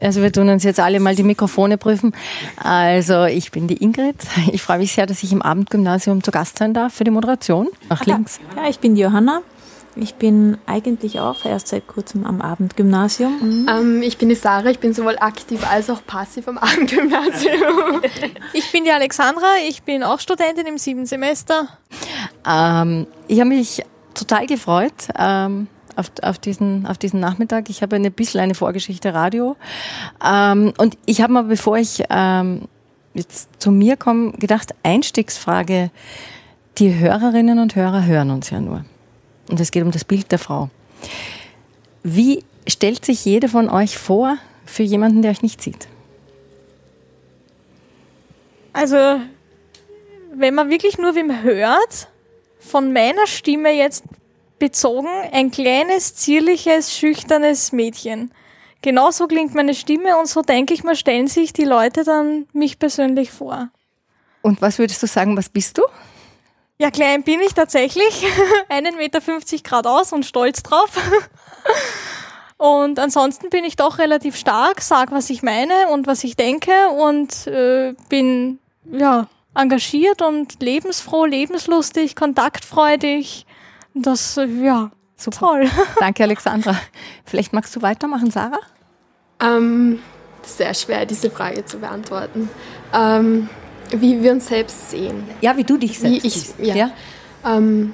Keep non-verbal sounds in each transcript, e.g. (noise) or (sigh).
Also wir tun uns jetzt alle mal die Mikrofone prüfen. Also ich bin die Ingrid. Ich freue mich sehr, dass ich im Abendgymnasium zu Gast sein darf für die Moderation. Nach links. Ja, ich bin die Johanna. Ich bin eigentlich auch erst seit kurzem am Abendgymnasium. Mhm. Ähm, ich bin die Sarah, ich bin sowohl aktiv als auch passiv am Abendgymnasium. (laughs) ich bin die Alexandra, ich bin auch Studentin im siebten Semester. Ähm, ich habe mich total gefreut. Ähm, auf, auf, diesen, auf diesen Nachmittag. Ich habe ein bisschen eine Vorgeschichte Radio. Ähm, und ich habe mal, bevor ich ähm, jetzt zu mir komme, gedacht, Einstiegsfrage, die Hörerinnen und Hörer hören uns ja nur. Und es geht um das Bild der Frau. Wie stellt sich jede von euch vor für jemanden, der euch nicht sieht? Also, wenn man wirklich nur wem hört, von meiner Stimme jetzt bezogen ein kleines, zierliches, schüchternes Mädchen. Genauso klingt meine Stimme und so denke ich mal, stellen sich die Leute dann mich persönlich vor. Und was würdest du sagen, was bist du? Ja, klein bin ich tatsächlich. (laughs) Einen Meter fünfzig Grad aus und stolz drauf. (laughs) Und ansonsten bin ich doch relativ stark, sag, was ich meine und was ich denke und äh, bin ja engagiert und lebensfroh, lebenslustig, kontaktfreudig das, äh, ja, Super. toll. (laughs) Danke, Alexandra. Vielleicht magst du weitermachen, Sarah? Ähm, sehr schwer, diese Frage zu beantworten. Ähm, wie wir uns selbst sehen. Ja, wie du dich selbst wie ich, siehst. Ja. ja? Ähm,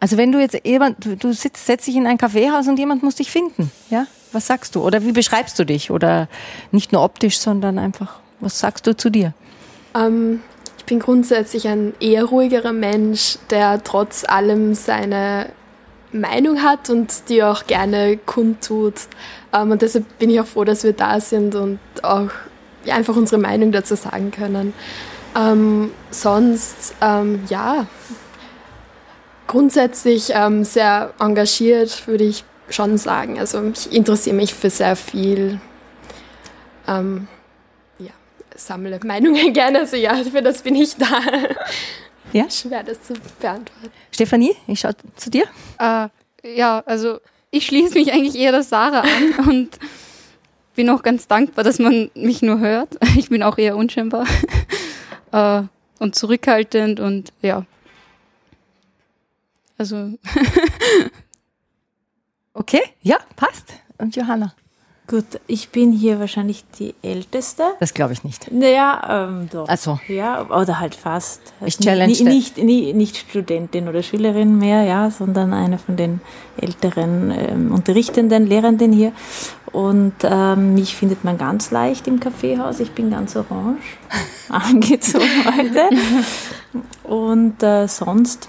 also wenn du jetzt jemand, du, du sitzt, setzt dich in ein Kaffeehaus und jemand muss dich finden, ja? Was sagst du? Oder wie beschreibst du dich? Oder nicht nur optisch, sondern einfach, was sagst du zu dir? Ähm, ich bin grundsätzlich ein eher ruhigerer Mensch, der trotz allem seine Meinung hat und die auch gerne kundtut. Ähm, und deshalb bin ich auch froh, dass wir da sind und auch einfach unsere Meinung dazu sagen können. Ähm, sonst, ähm, ja, grundsätzlich ähm, sehr engagiert, würde ich schon sagen. Also ich interessiere mich für sehr viel. Ähm, sammle Meinungen (laughs) gerne. Also ja, für das bin ich da. Ja? Schwer das zu beantworten. Stefanie, ich schaue zu dir. Äh, ja, also ich schließe mich eigentlich eher der Sarah an (laughs) und bin auch ganz dankbar, dass man mich nur hört. Ich bin auch eher unscheinbar (laughs) äh, und zurückhaltend und ja. Also. okay, ja, passt. Und Johanna? Gut, ich bin hier wahrscheinlich die Älteste. Das glaube ich nicht. Naja, ähm, doch. Also. Ja, oder halt fast. Ich challenge nicht, nicht, nicht, Studentin oder Schülerin mehr, ja, sondern eine von den älteren ähm, Unterrichtenden, Lehrenden hier. Und ähm, mich findet man ganz leicht im Kaffeehaus. Ich bin ganz orange (laughs) angezogen heute. Und äh, sonst,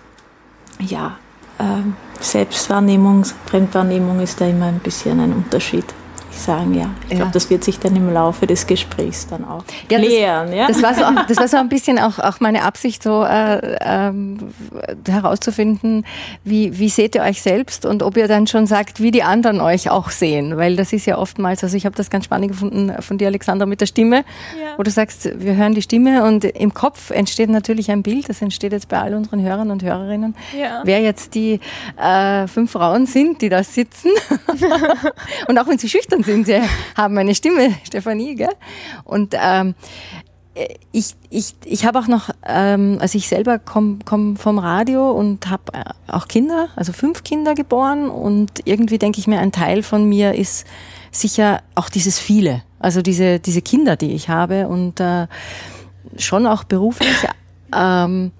ja, äh, Selbstwahrnehmung, Fremdwahrnehmung ist da immer ein bisschen ein Unterschied sagen, ja. Ich ja. glaube, das wird sich dann im Laufe des Gesprächs dann auch ja, klären. Das, ja? das, war, so, das war so ein (laughs) bisschen auch, auch meine Absicht, so äh, ähm, herauszufinden, wie, wie seht ihr euch selbst und ob ihr dann schon sagt, wie die anderen euch auch sehen. Weil das ist ja oftmals, also ich habe das ganz spannend gefunden von dir, Alexander, mit der Stimme, ja. wo du sagst, wir hören die Stimme und im Kopf entsteht natürlich ein Bild, das entsteht jetzt bei all unseren Hörern und Hörerinnen, ja. wer jetzt die äh, fünf Frauen sind, die da sitzen. (laughs) (laughs) und auch wenn sie schüchtern sind, sie haben eine Stimme, (laughs) Stefanie, gell? Und ähm, ich, ich, ich habe auch noch, ähm, also ich selber komme komm vom Radio und habe äh, auch Kinder, also fünf Kinder geboren und irgendwie denke ich mir, ein Teil von mir ist sicher auch dieses viele, also diese, diese Kinder, die ich habe und äh, schon auch beruflich. (laughs) Ähm,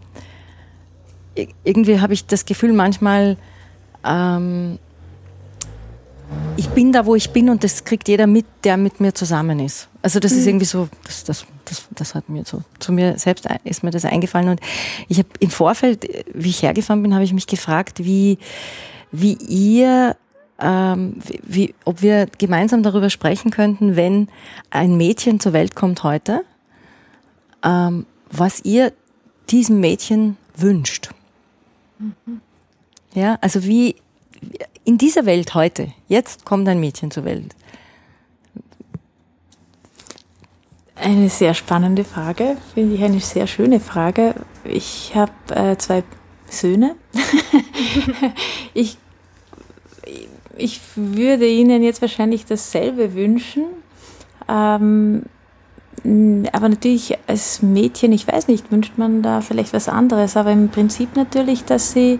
irgendwie habe ich das Gefühl, manchmal ähm, ich bin da, wo ich bin und das kriegt jeder mit, der mit mir zusammen ist. Also das mhm. ist irgendwie so, das, das, das, das hat mir so, zu mir selbst ist mir das eingefallen und ich habe im Vorfeld, wie ich hergefahren bin, habe ich mich gefragt, wie, wie ihr, ähm, wie, ob wir gemeinsam darüber sprechen könnten, wenn ein Mädchen zur Welt kommt heute, ähm, was ihr diesem Mädchen wünscht. Mhm. Ja, also wie, in dieser Welt heute, jetzt kommt ein Mädchen zur Welt? Eine sehr spannende Frage, finde ich eine sehr schöne Frage. Ich habe äh, zwei Söhne. (laughs) ich, ich würde ihnen jetzt wahrscheinlich dasselbe wünschen, Ähm, aber natürlich als Mädchen, ich weiß nicht, wünscht man da vielleicht was anderes, aber im Prinzip natürlich, dass sie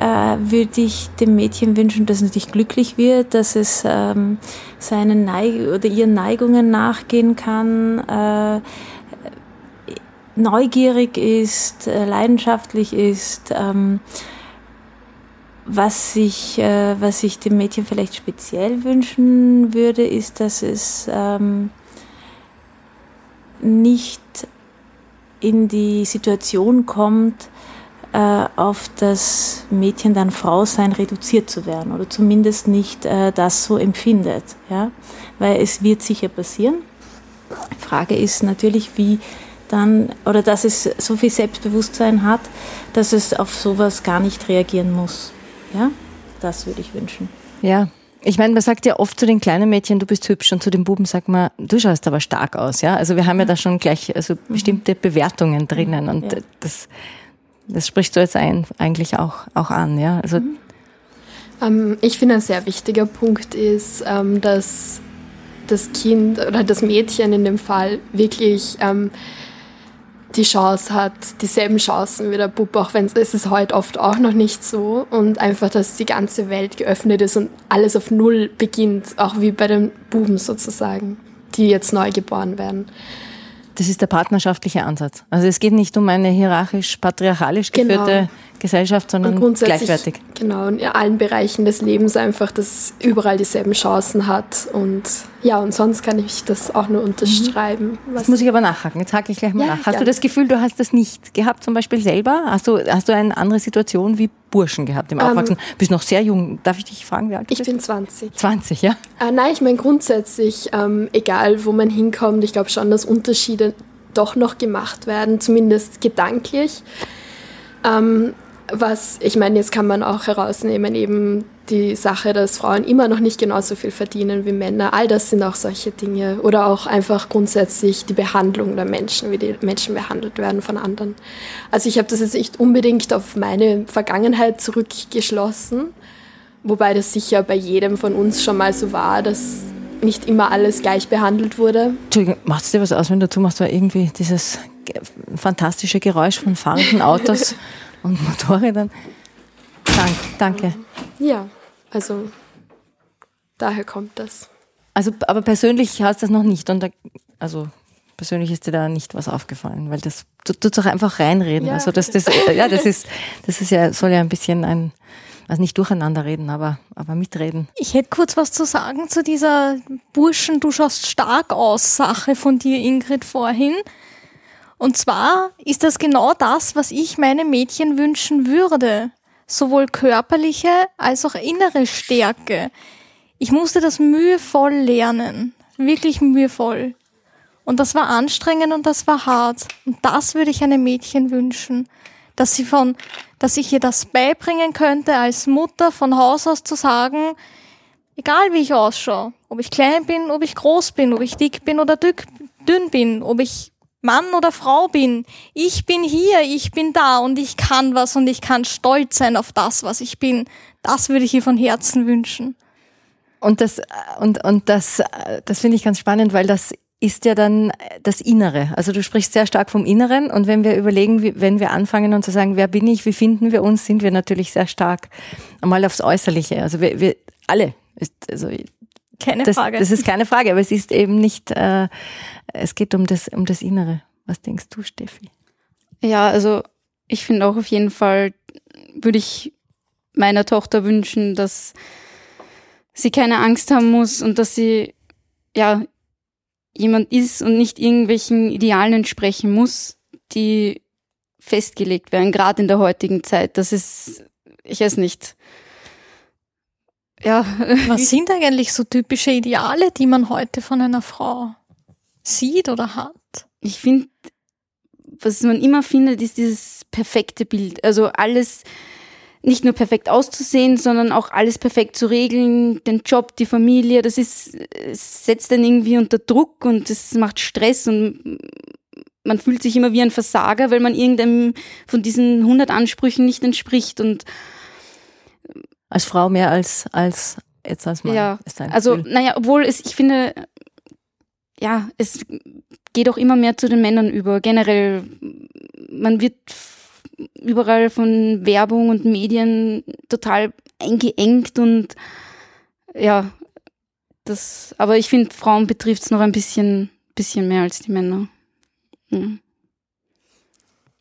äh, würde ich dem Mädchen wünschen, dass es natürlich glücklich wird, dass es ähm, seinen Neig oder ihren Neigungen nachgehen kann, äh, neugierig ist, äh, leidenschaftlich ist. Ähm, was ich, äh, was ich dem Mädchen vielleicht speziell wünschen würde, ist, dass es ähm, nicht in die Situation kommt, äh, auf das Mädchen dann Frau sein reduziert zu werden oder zumindest nicht äh, das so empfindet. Ja? Weil es wird sicher passieren. Die Frage ist natürlich, wie dann, oder dass es so viel Selbstbewusstsein hat, dass es auf sowas gar nicht reagieren muss. Ja, das würde ich wünschen. Ja, ich meine, man sagt ja oft zu den kleinen Mädchen, du bist hübsch und zu den Buben sagt man, du schaust aber stark aus, ja. Also wir haben ja da schon gleich also mhm. bestimmte Bewertungen drinnen und ja. das, das sprichst du jetzt ein, eigentlich auch, auch an, ja. Also mhm. ähm, ich finde, ein sehr wichtiger Punkt ist, ähm, dass das Kind oder das Mädchen in dem Fall wirklich ähm, die Chance hat, dieselben Chancen wie der Bub, auch wenn es ist heute oft auch noch nicht so. Und einfach, dass die ganze Welt geöffnet ist und alles auf Null beginnt, auch wie bei den Buben sozusagen, die jetzt neu geboren werden. Das ist der partnerschaftliche Ansatz. Also es geht nicht um eine hierarchisch-patriarchalisch geführte genau. Gesellschaft, sondern gleichwertig. Genau, in allen Bereichen des Lebens einfach, dass überall dieselben Chancen hat. Und ja, und sonst kann ich das auch nur unterschreiben. Mhm. Das muss ich aber nachhaken. Jetzt hake ich gleich mal ja, nach. Hast gerne. du das Gefühl, du hast das nicht gehabt, zum Beispiel selber? Hast du, hast du eine andere Situation wie Burschen gehabt im Aufwachsen? Ähm, bist noch sehr jung. Darf ich dich fragen, wie alt du ich bist? Ich bin 20. 20, ja? Äh, nein, ich meine grundsätzlich, ähm, egal wo man hinkommt, ich glaube schon, dass Unterschiede doch noch gemacht werden, zumindest gedanklich. Ähm, was, ich meine, jetzt kann man auch herausnehmen, eben die Sache, dass Frauen immer noch nicht genauso viel verdienen wie Männer. All das sind auch solche Dinge. Oder auch einfach grundsätzlich die Behandlung der Menschen, wie die Menschen behandelt werden von anderen. Also ich habe das jetzt nicht unbedingt auf meine Vergangenheit zurückgeschlossen, wobei das sicher bei jedem von uns schon mal so war, dass nicht immer alles gleich behandelt wurde. Entschuldigung, macht es dir was aus, wenn du dazu machst, weil irgendwie dieses fantastische Geräusch von fahrenden Autos (laughs) und Motorrädern. Dank, danke. Ja, also daher kommt das. Also, aber persönlich hast du das noch nicht und da, also persönlich ist dir da nicht was aufgefallen, weil das tut doch einfach reinreden. Ja, also das, das, ja, das ist, das ist ja, soll ja ein bisschen ein, also nicht durcheinander reden, aber, aber mitreden. Ich hätte kurz was zu sagen zu dieser Burschen, du schaust stark aus Sache von dir, Ingrid, vorhin. Und zwar ist das genau das, was ich meinem Mädchen wünschen würde. Sowohl körperliche als auch innere Stärke. Ich musste das mühevoll lernen. Wirklich mühevoll. Und das war anstrengend und das war hart. Und das würde ich einem Mädchen wünschen. Dass sie von, dass ich ihr das beibringen könnte, als Mutter von Haus aus zu sagen, egal wie ich ausschaue, ob ich klein bin, ob ich groß bin, ob ich dick bin oder dünn bin, ob ich Mann oder Frau bin. Ich bin hier, ich bin da und ich kann was und ich kann stolz sein auf das, was ich bin. Das würde ich ihr von Herzen wünschen. Und das, und, und das, das finde ich ganz spannend, weil das ist ja dann das Innere. Also du sprichst sehr stark vom Inneren und wenn wir überlegen, wie, wenn wir anfangen und zu sagen, wer bin ich, wie finden wir uns, sind wir natürlich sehr stark einmal aufs Äußerliche. Also wir, wir alle, ist, also keine das, Frage. Das ist keine Frage, aber es ist eben nicht, äh, es geht um das, um das Innere. Was denkst du, Steffi? Ja, also ich finde auch auf jeden Fall, würde ich meiner Tochter wünschen, dass sie keine Angst haben muss und dass sie ja jemand ist und nicht irgendwelchen Idealen entsprechen muss, die festgelegt werden, gerade in der heutigen Zeit. Das ist, ich weiß nicht, ja. Was (laughs) sind eigentlich so typische Ideale, die man heute von einer Frau sieht oder hat? Ich finde, was man immer findet, ist dieses perfekte Bild. Also alles nicht nur perfekt auszusehen, sondern auch alles perfekt zu regeln, den Job, die Familie, das ist, es setzt dann irgendwie unter Druck und es macht Stress und man fühlt sich immer wie ein Versager, weil man irgendeinem von diesen 100 Ansprüchen nicht entspricht und als Frau mehr als, als jetzt als Mann. Ja, also naja, obwohl es, ich finde, ja, es geht auch immer mehr zu den Männern über. Generell, man wird überall von Werbung und Medien total eingeengt und ja, das, aber ich finde, Frauen betrifft es noch ein bisschen, bisschen mehr als die Männer. Mhm.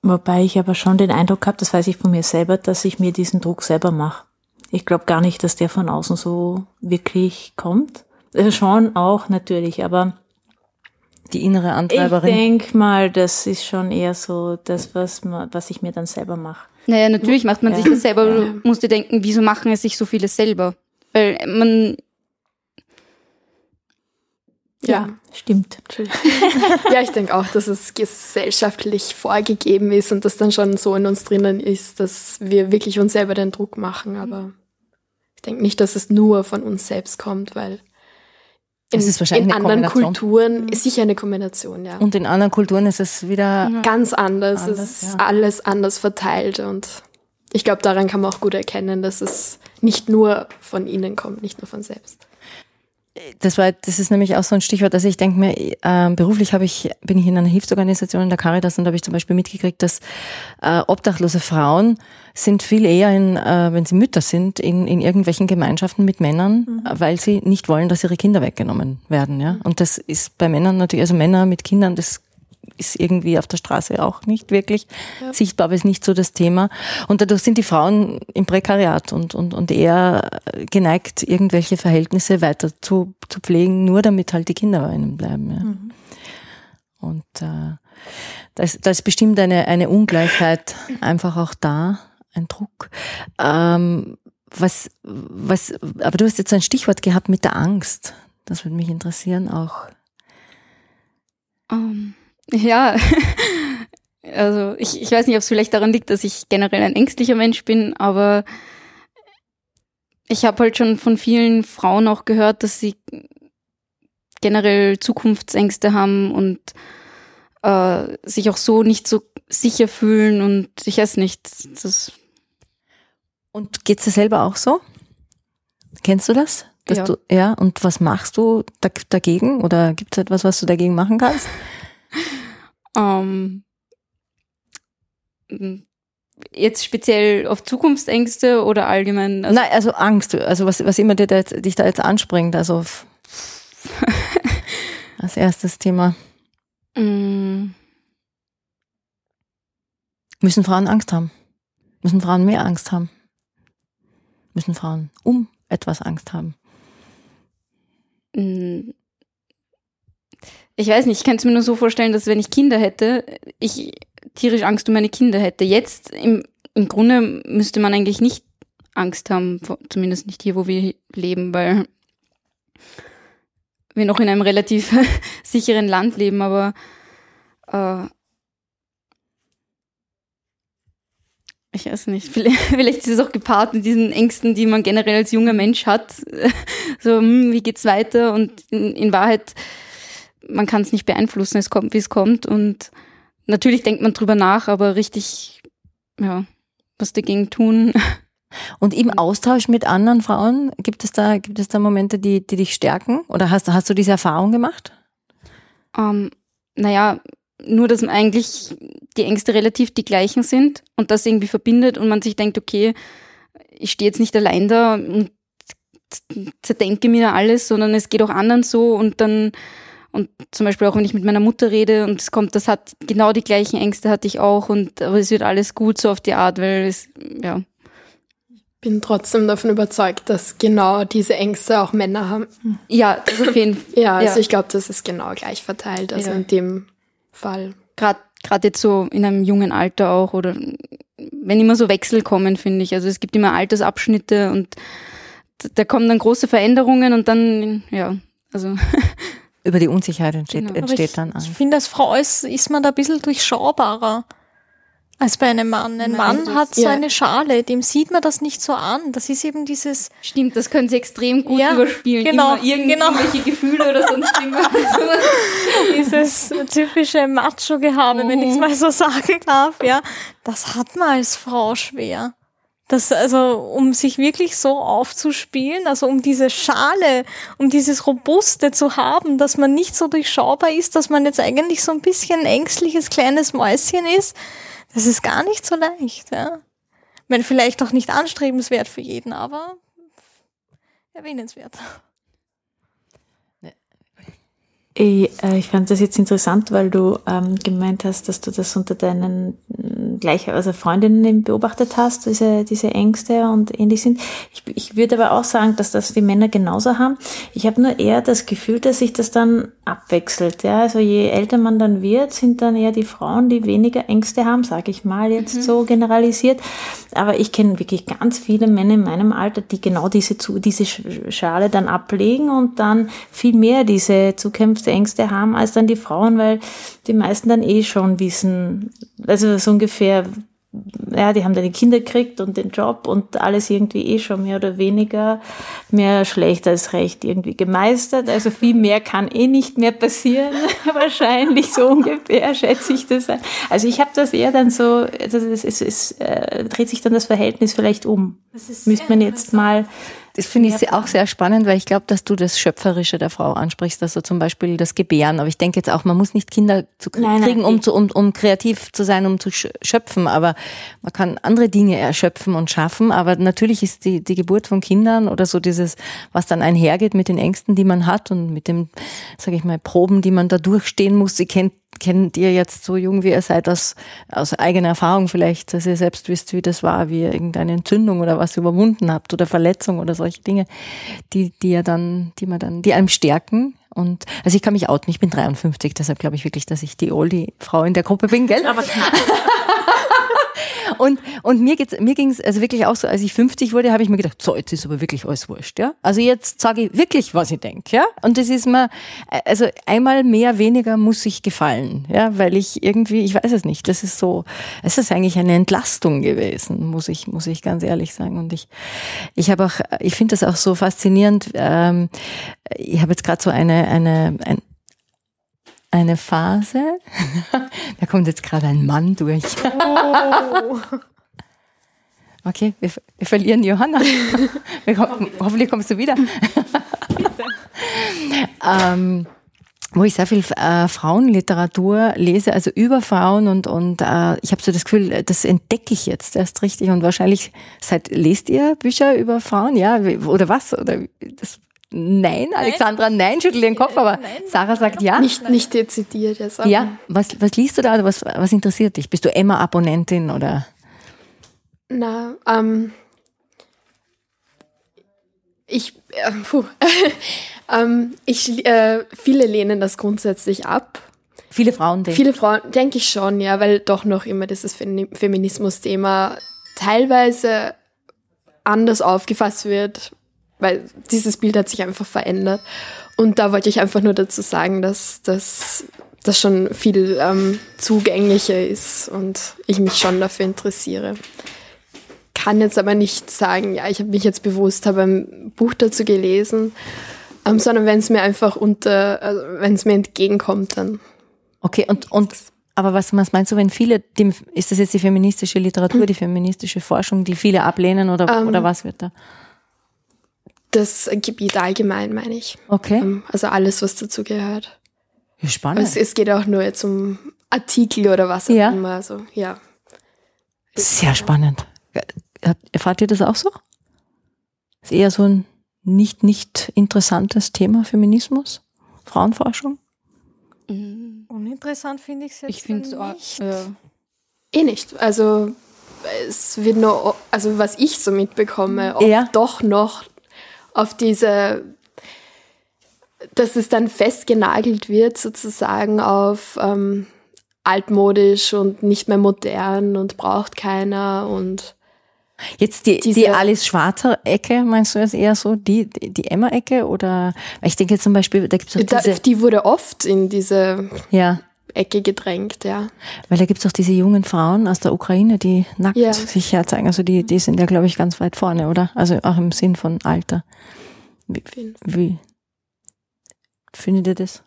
Wobei ich aber schon den Eindruck habe, das weiß ich von mir selber, dass ich mir diesen Druck selber mache. Ich glaube gar nicht, dass der von außen so wirklich kommt. Also schon auch natürlich, aber die innere Antreiberin. Ich denke mal, das ist schon eher so das, was, man, was ich mir dann selber mache. Naja, natürlich macht man ja. sich das selber. Du musst dir denken, wieso machen es sich so viele selber? Weil man ja, stimmt. ja, ich denke auch, dass es gesellschaftlich vorgegeben ist und das dann schon so in uns drinnen ist, dass wir wirklich uns selber den Druck machen. Aber ich denke nicht, dass es nur von uns selbst kommt, weil in, in anderen Kulturen ist sicher eine Kombination, ja. Und in anderen Kulturen ist es wieder ganz anders. anders es ist ja. alles anders verteilt und ich glaube, daran kann man auch gut erkennen, dass es nicht nur von ihnen kommt, nicht nur von selbst das war, das ist nämlich auch so ein Stichwort. Also ich denke mir, äh, beruflich habe ich, bin ich in einer Hilfsorganisation in der Caritas und da habe ich zum Beispiel mitgekriegt, dass äh, obdachlose Frauen sind viel eher in, äh, wenn sie Mütter sind, in, in irgendwelchen Gemeinschaften mit Männern, mhm. weil sie nicht wollen, dass ihre Kinder weggenommen werden. Ja? Und das ist bei Männern natürlich, also Männer mit Kindern, das ist irgendwie auf der Straße auch nicht wirklich ja. sichtbar, aber ist nicht so das Thema. Und dadurch sind die Frauen im Prekariat und, und, und eher geneigt, irgendwelche Verhältnisse weiter zu, zu pflegen, nur damit halt die Kinder bei ihnen bleiben. Ja. Mhm. Und äh, da, ist, da ist bestimmt eine, eine Ungleichheit einfach auch da, ein Druck. Ähm, was, was, aber du hast jetzt ein Stichwort gehabt mit der Angst. Das würde mich interessieren auch. Um ja, (laughs) also ich, ich weiß nicht, ob es vielleicht daran liegt, dass ich generell ein ängstlicher Mensch bin, aber ich habe halt schon von vielen Frauen auch gehört, dass sie generell Zukunftsängste haben und äh, sich auch so nicht so sicher fühlen und ich weiß nicht. Das und geht's dir selber auch so? Kennst du das? ja. Du, ja. Und was machst du dagegen? Oder gibt es etwas, was du dagegen machen kannst? (laughs) (laughs) Ähm, jetzt speziell auf Zukunftsängste oder allgemein? Also Nein, also Angst, also was, was immer dir da jetzt, dich da jetzt anspringt, also (laughs) als erstes Thema. Mm. Müssen Frauen Angst haben? Müssen Frauen mehr Angst haben? Müssen Frauen um etwas Angst haben? Mm ich weiß nicht, ich kann es mir nur so vorstellen, dass wenn ich Kinder hätte, ich tierisch Angst um meine Kinder hätte. Jetzt im, im Grunde müsste man eigentlich nicht Angst haben, zumindest nicht hier, wo wir leben, weil wir noch in einem relativ (laughs) sicheren Land leben, aber äh, ich weiß nicht, (laughs) vielleicht ist es auch gepaart mit diesen Ängsten, die man generell als junger Mensch hat. (laughs) So, hm, wie geht's weiter? Und in, in Wahrheit man kann es nicht beeinflussen, es kommt, wie es kommt. Und natürlich denkt man drüber nach, aber richtig, ja, was dagegen tun. (laughs) Und im Austausch mit anderen Frauen, gibt es da, gibt es da Momente, die, die dich stärken? Oder hast, hast du diese Erfahrung gemacht? Ähm, naja, nur, dass eigentlich die Ängste relativ die gleichen sind und das irgendwie verbindet und man sich denkt, okay, ich stehe jetzt nicht allein da und zerdenke mir alles, sondern es geht auch anderen so und dann und zum Beispiel auch, wenn ich mit meiner Mutter rede und es kommt, das hat genau die gleichen Ängste hatte ich auch und aber es wird alles gut so auf die Art, weil es, ja. Bin trotzdem davon überzeugt, dass genau diese Ängste auch Männer haben. Ja, das auf jeden Fall. Ja, also ja. ich glaube, das ist genau gleich verteilt, also ja. in dem Fall. Gerade gerade jetzt so in einem jungen Alter auch oder wenn immer so Wechsel kommen, finde ich. Also es gibt immer Altersabschnitte und da kommen dann große Veränderungen und dann, ja, also (laughs) über die Unsicherheit entsteht, genau. entsteht ich, dann Angst. Ich finde, als Frau ist, ist man da ein bisschen durchschaubarer als bei einem Mann. Ein Nein, Mann hat so ja. eine Schale, dem sieht man das nicht so an. Das ist eben dieses. Stimmt, das können sie extrem gut ja, überspielen. Genau, Immer irgend, genau. Irgendwelche Gefühle oder sonst (laughs) irgendwas. dieses typische Macho-Gehabe, mhm. wenn ich es mal so (laughs) sagen darf, ja. Das hat man als Frau schwer. Das, also, um sich wirklich so aufzuspielen, also um diese Schale, um dieses Robuste zu haben, dass man nicht so durchschaubar ist, dass man jetzt eigentlich so ein bisschen ängstliches kleines Mäuschen ist, das ist gar nicht so leicht, ja. Ich meine, vielleicht auch nicht anstrebenswert für jeden, aber erwähnenswert. Ich, äh, ich fand das jetzt interessant, weil du ähm, gemeint hast, dass du das unter deinen mm, gleich, also Freundinnen beobachtet hast, diese, diese Ängste und ähnlich sind. Ich, ich würde aber auch sagen, dass das die Männer genauso haben. Ich habe nur eher das Gefühl, dass sich das dann abwechselt. Ja? Also je älter man dann wird, sind dann eher die Frauen, die weniger Ängste haben, sage ich mal jetzt mhm. so generalisiert. Aber ich kenne wirklich ganz viele Männer in meinem Alter, die genau diese, diese Schale dann ablegen und dann viel mehr diese Zukämpfe Ängste haben als dann die Frauen, weil die meisten dann eh schon wissen, also so ungefähr, ja, die haben dann die Kinder gekriegt und den Job und alles irgendwie eh schon mehr oder weniger mehr schlecht als recht irgendwie gemeistert. Also viel mehr kann eh nicht mehr passieren, (laughs) wahrscheinlich so ungefähr schätze ich das. Also ich habe das eher dann so, also es, es, es äh, dreht sich dann das Verhältnis vielleicht um. Müsste man jetzt mal das finde ich auch sehr spannend, weil ich glaube, dass du das Schöpferische der Frau ansprichst, also zum Beispiel das Gebären. Aber ich denke jetzt auch, man muss nicht Kinder zu kriegen, nein, nein, um, zu, um, um kreativ zu sein, um zu schöpfen. Aber man kann andere Dinge erschöpfen und schaffen. Aber natürlich ist die, die Geburt von Kindern oder so dieses, was dann einhergeht mit den Ängsten, die man hat und mit dem, sage ich mal, Proben, die man da durchstehen muss. Sie kennt kennt ihr jetzt so jung wie ihr seid aus, aus eigener Erfahrung vielleicht, dass ihr selbst wisst, wie das war, wie ihr irgendeine Entzündung oder was überwunden habt oder Verletzung oder solche Dinge, die, die ja dann, die man dann, die einem stärken. Und also ich kann mich outen, ich bin 53, deshalb glaube ich wirklich, dass ich die Oldie-Frau in der Gruppe bin, gell? Aber (laughs) Und, und mir geht's, mir ging's also wirklich auch so, als ich 50 wurde, habe ich mir gedacht, so, jetzt ist aber wirklich alles wurscht, ja. Also jetzt sage ich wirklich, was ich denke, ja. Und das ist mir, also einmal mehr, weniger muss ich gefallen, ja, weil ich irgendwie, ich weiß es nicht, das ist so, es ist eigentlich eine Entlastung gewesen, muss ich, muss ich ganz ehrlich sagen. Und ich, ich habe auch, ich finde das auch so faszinierend. Ähm, ich habe jetzt gerade so eine, eine, ein, eine Phase. (laughs) da kommt jetzt gerade ein Mann durch. Oh. Okay, wir, wir, verlieren Johanna. (laughs) Wir, hoffentlich kommst du wieder. (laughs) ähm, wo ich sehr viel äh, Frauenliteratur lese, also über Frauen und und äh, ich habe so das Gefühl, das entdecke ich jetzt erst richtig und wahrscheinlich seit lest ihr Bücher über Frauen, ja oder was oder das Nein, Alexandra, nein, schüttel den Kopf, aber nein, Sarah sagt ja. Nicht, nicht dezidiert jetzt. Aber ja, was, was liest du da oder was, was interessiert dich? Bist du Emma-Abonnentin oder? Na, ähm, ich, äh, puh, (laughs) ähm, ich, äh, viele lehnen das grundsätzlich ab. Viele Frauen denken. Viele Frauen, denke ich schon, ja, weil doch noch immer dieses Feminismus-Thema teilweise anders aufgefasst wird, weil dieses Bild hat sich einfach verändert. Und da wollte ich einfach nur dazu sagen, dass das das schon viel ähm, zugänglicher ist und ich mich schon dafür interessiere. Kann jetzt aber nicht sagen, ja, ich habe mich jetzt bewusst, habe ein Buch dazu gelesen, ähm, sondern wenn es mir einfach unter, also wenn es mir entgegenkommt, dann. Okay, und, und aber was, was meinst du, wenn viele, die, ist das jetzt die feministische Literatur, hm. die feministische Forschung, die viele ablehnen oder, ähm, oder was wird da? Das Gebiet allgemein, meine ich. Okay. Ähm, also alles, was dazu gehört. Spannend. Es, es, geht auch nur jetzt um Artikel oder was auch ja. immer. Also, ja. Sehr spannend. Erfahrt ihr das auch so? Ist eher so ein nicht, nicht interessantes Thema, Feminismus? Frauenforschung? Mhm. Uninteressant finde ich es jetzt ich finde es auch. Ja. Eh nicht. Also es wird nur, also was ich so mitbekomme, oft ja. doch noch auf diese, dass es dann festgenagelt wird sozusagen auf ähm, altmodisch und nicht mehr modern und braucht keiner und Jetzt die, die Alice Schwarzer Ecke, meinst du das eher so? Die, die Emma-Ecke? Oder ich denke zum Beispiel, da gibt es diese. Die wurde oft in diese ja. Ecke gedrängt, ja. Weil da gibt es auch diese jungen Frauen aus der Ukraine, die nackt ja. sich herzeigen. Also die, die sind ja, glaube ich, ganz weit vorne, oder? Also auch im Sinn von Alter. Wie, wie findet ihr das?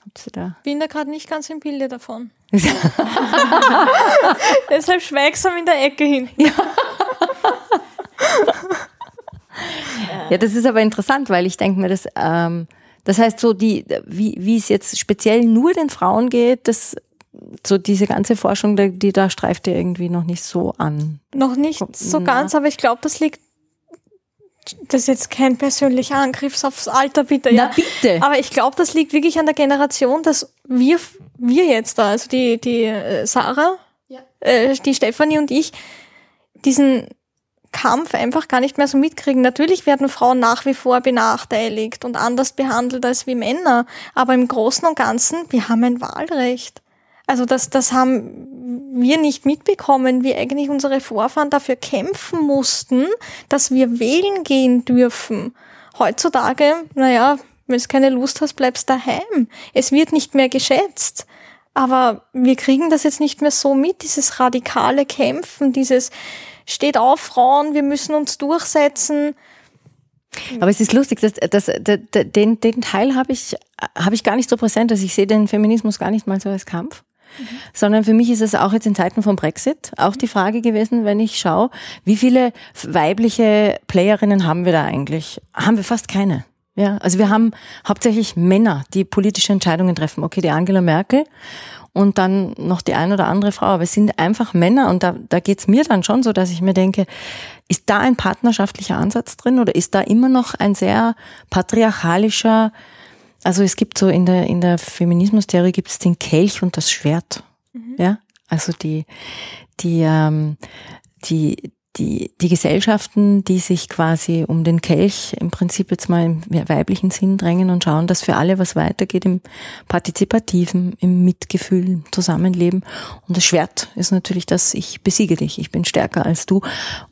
Habt ihr da? Bin da gerade nicht ganz im Bilde davon. (laughs) (laughs) Deshalb schweigsam in der Ecke hin. Ja. ja, das ist aber interessant, weil ich denke mir, dass. ähm, das heißt so, die, wie, wie es jetzt speziell nur den Frauen geht, das so diese ganze Forschung, die da streift ja irgendwie noch nicht so an. Noch nicht so ganz, aber ich glaube, das liegt das ist jetzt kein persönlicher Angriff aufs Alter, bitte. Ja. Na bitte. Aber ich glaube, das liegt wirklich an der Generation, dass wir, wir jetzt da, also die, die äh, Sarah, ja. äh, die Stefanie und ich, diesen Kampf einfach gar nicht mehr so mitkriegen. Natürlich werden Frauen nach wie vor benachteiligt und anders behandelt als wie Männer, aber im Großen und Ganzen, wir haben ein Wahlrecht. Also das, das haben wir nicht mitbekommen, wie eigentlich unsere Vorfahren dafür kämpfen mussten, dass wir wählen gehen dürfen. Heutzutage, naja, wenn du keine Lust hast, bleibst daheim. Es wird nicht mehr geschätzt. Aber wir kriegen das jetzt nicht mehr so mit, dieses radikale Kämpfen, dieses steht auf, Frauen, wir müssen uns durchsetzen. Aber es ist lustig, dass, dass, dass den, den Teil habe ich, hab ich gar nicht so präsent, dass ich sehe den Feminismus gar nicht mal so als Kampf. Mhm. Sondern für mich ist es auch jetzt in Zeiten vom Brexit auch die Frage gewesen, wenn ich schaue, wie viele weibliche Playerinnen haben wir da eigentlich? Haben wir fast keine. Ja, also wir haben hauptsächlich Männer, die politische Entscheidungen treffen. Okay, die Angela Merkel und dann noch die ein oder andere Frau. Aber es sind einfach Männer und da, da geht's mir dann schon so, dass ich mir denke, ist da ein partnerschaftlicher Ansatz drin oder ist da immer noch ein sehr patriarchalischer also es gibt so in der, in der Feminismustheorie gibt es den Kelch und das Schwert. Mhm. Ja, also die, die, ähm, die, die, die Gesellschaften, die sich quasi um den Kelch im Prinzip jetzt mal im weiblichen Sinn drängen und schauen, dass für alle was weitergeht im partizipativen, im Mitgefühl, im Zusammenleben. Und das Schwert ist natürlich das, ich besiege dich, ich bin stärker als du.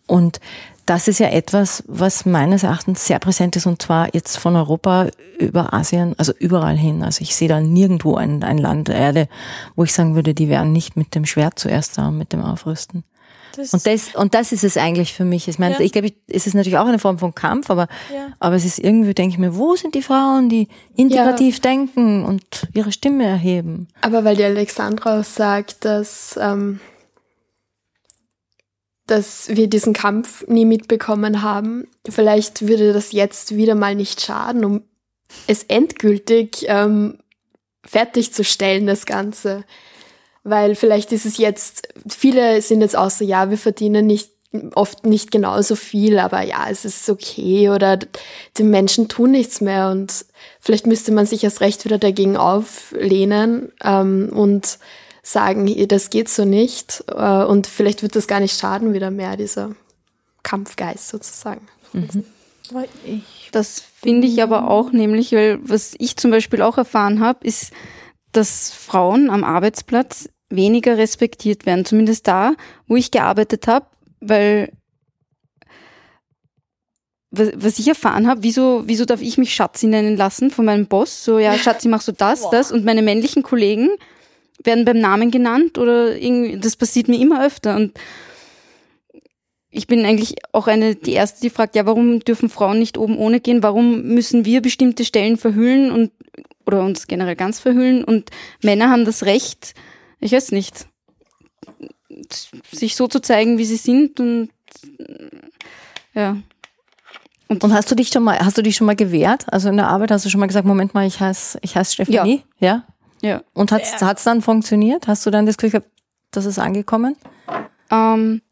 Und das ist ja etwas, was meines Erachtens sehr präsent ist und zwar jetzt von Europa über Asien, also überall hin. Also ich sehe da nirgendwo ein, ein Land Erde, wo ich sagen würde, die wären nicht mit dem Schwert zuerst da, mit dem Aufrüsten. Das und das, und das ist es eigentlich für mich. Ich meine, ja. ich glaube, es ist natürlich auch eine Form von Kampf, aber, ja. aber es ist irgendwie, denke ich mir, wo sind die Frauen, die integrativ ja. denken und ihre Stimme erheben? Aber weil die Alexandra auch sagt, dass, ähm, dass wir diesen Kampf nie mitbekommen haben. Vielleicht würde das jetzt wieder mal nicht schaden, um es endgültig ähm, fertigzustellen, das Ganze. Weil vielleicht ist es jetzt, viele sind jetzt auch so, ja, wir verdienen nicht oft nicht genauso viel, aber ja, es ist okay oder die Menschen tun nichts mehr und vielleicht müsste man sich erst recht wieder dagegen auflehnen ähm, und sagen, das geht so nicht. Äh, und vielleicht wird das gar nicht schaden wieder mehr, dieser Kampfgeist sozusagen. Mhm. Das finde ich aber auch nämlich, weil was ich zum Beispiel auch erfahren habe, ist, dass Frauen am Arbeitsplatz weniger respektiert werden, zumindest da, wo ich gearbeitet habe, weil was ich erfahren habe, wieso, wieso darf ich mich Schatzi nennen lassen von meinem Boss? So, ja, (laughs) Schatzi, mach so das, das. Und meine männlichen Kollegen werden beim Namen genannt oder irgendwie, das passiert mir immer öfter und ich bin eigentlich auch eine, die erste, die fragt, ja, warum dürfen Frauen nicht oben ohne gehen? Warum müssen wir bestimmte Stellen verhüllen und, oder uns generell ganz verhüllen und Männer haben das Recht, ich weiß nicht, sich so zu zeigen, wie sie sind und, ja. Und, und, hast du dich schon mal, hast du dich schon mal gewehrt? Also in der Arbeit hast du schon mal gesagt, Moment mal, ich heiße, ich heiße Stefanie? Ja. ja? Ja. Und hat es ja. dann funktioniert? Hast du dann das Gefühl gehabt, dass es angekommen? Ähm,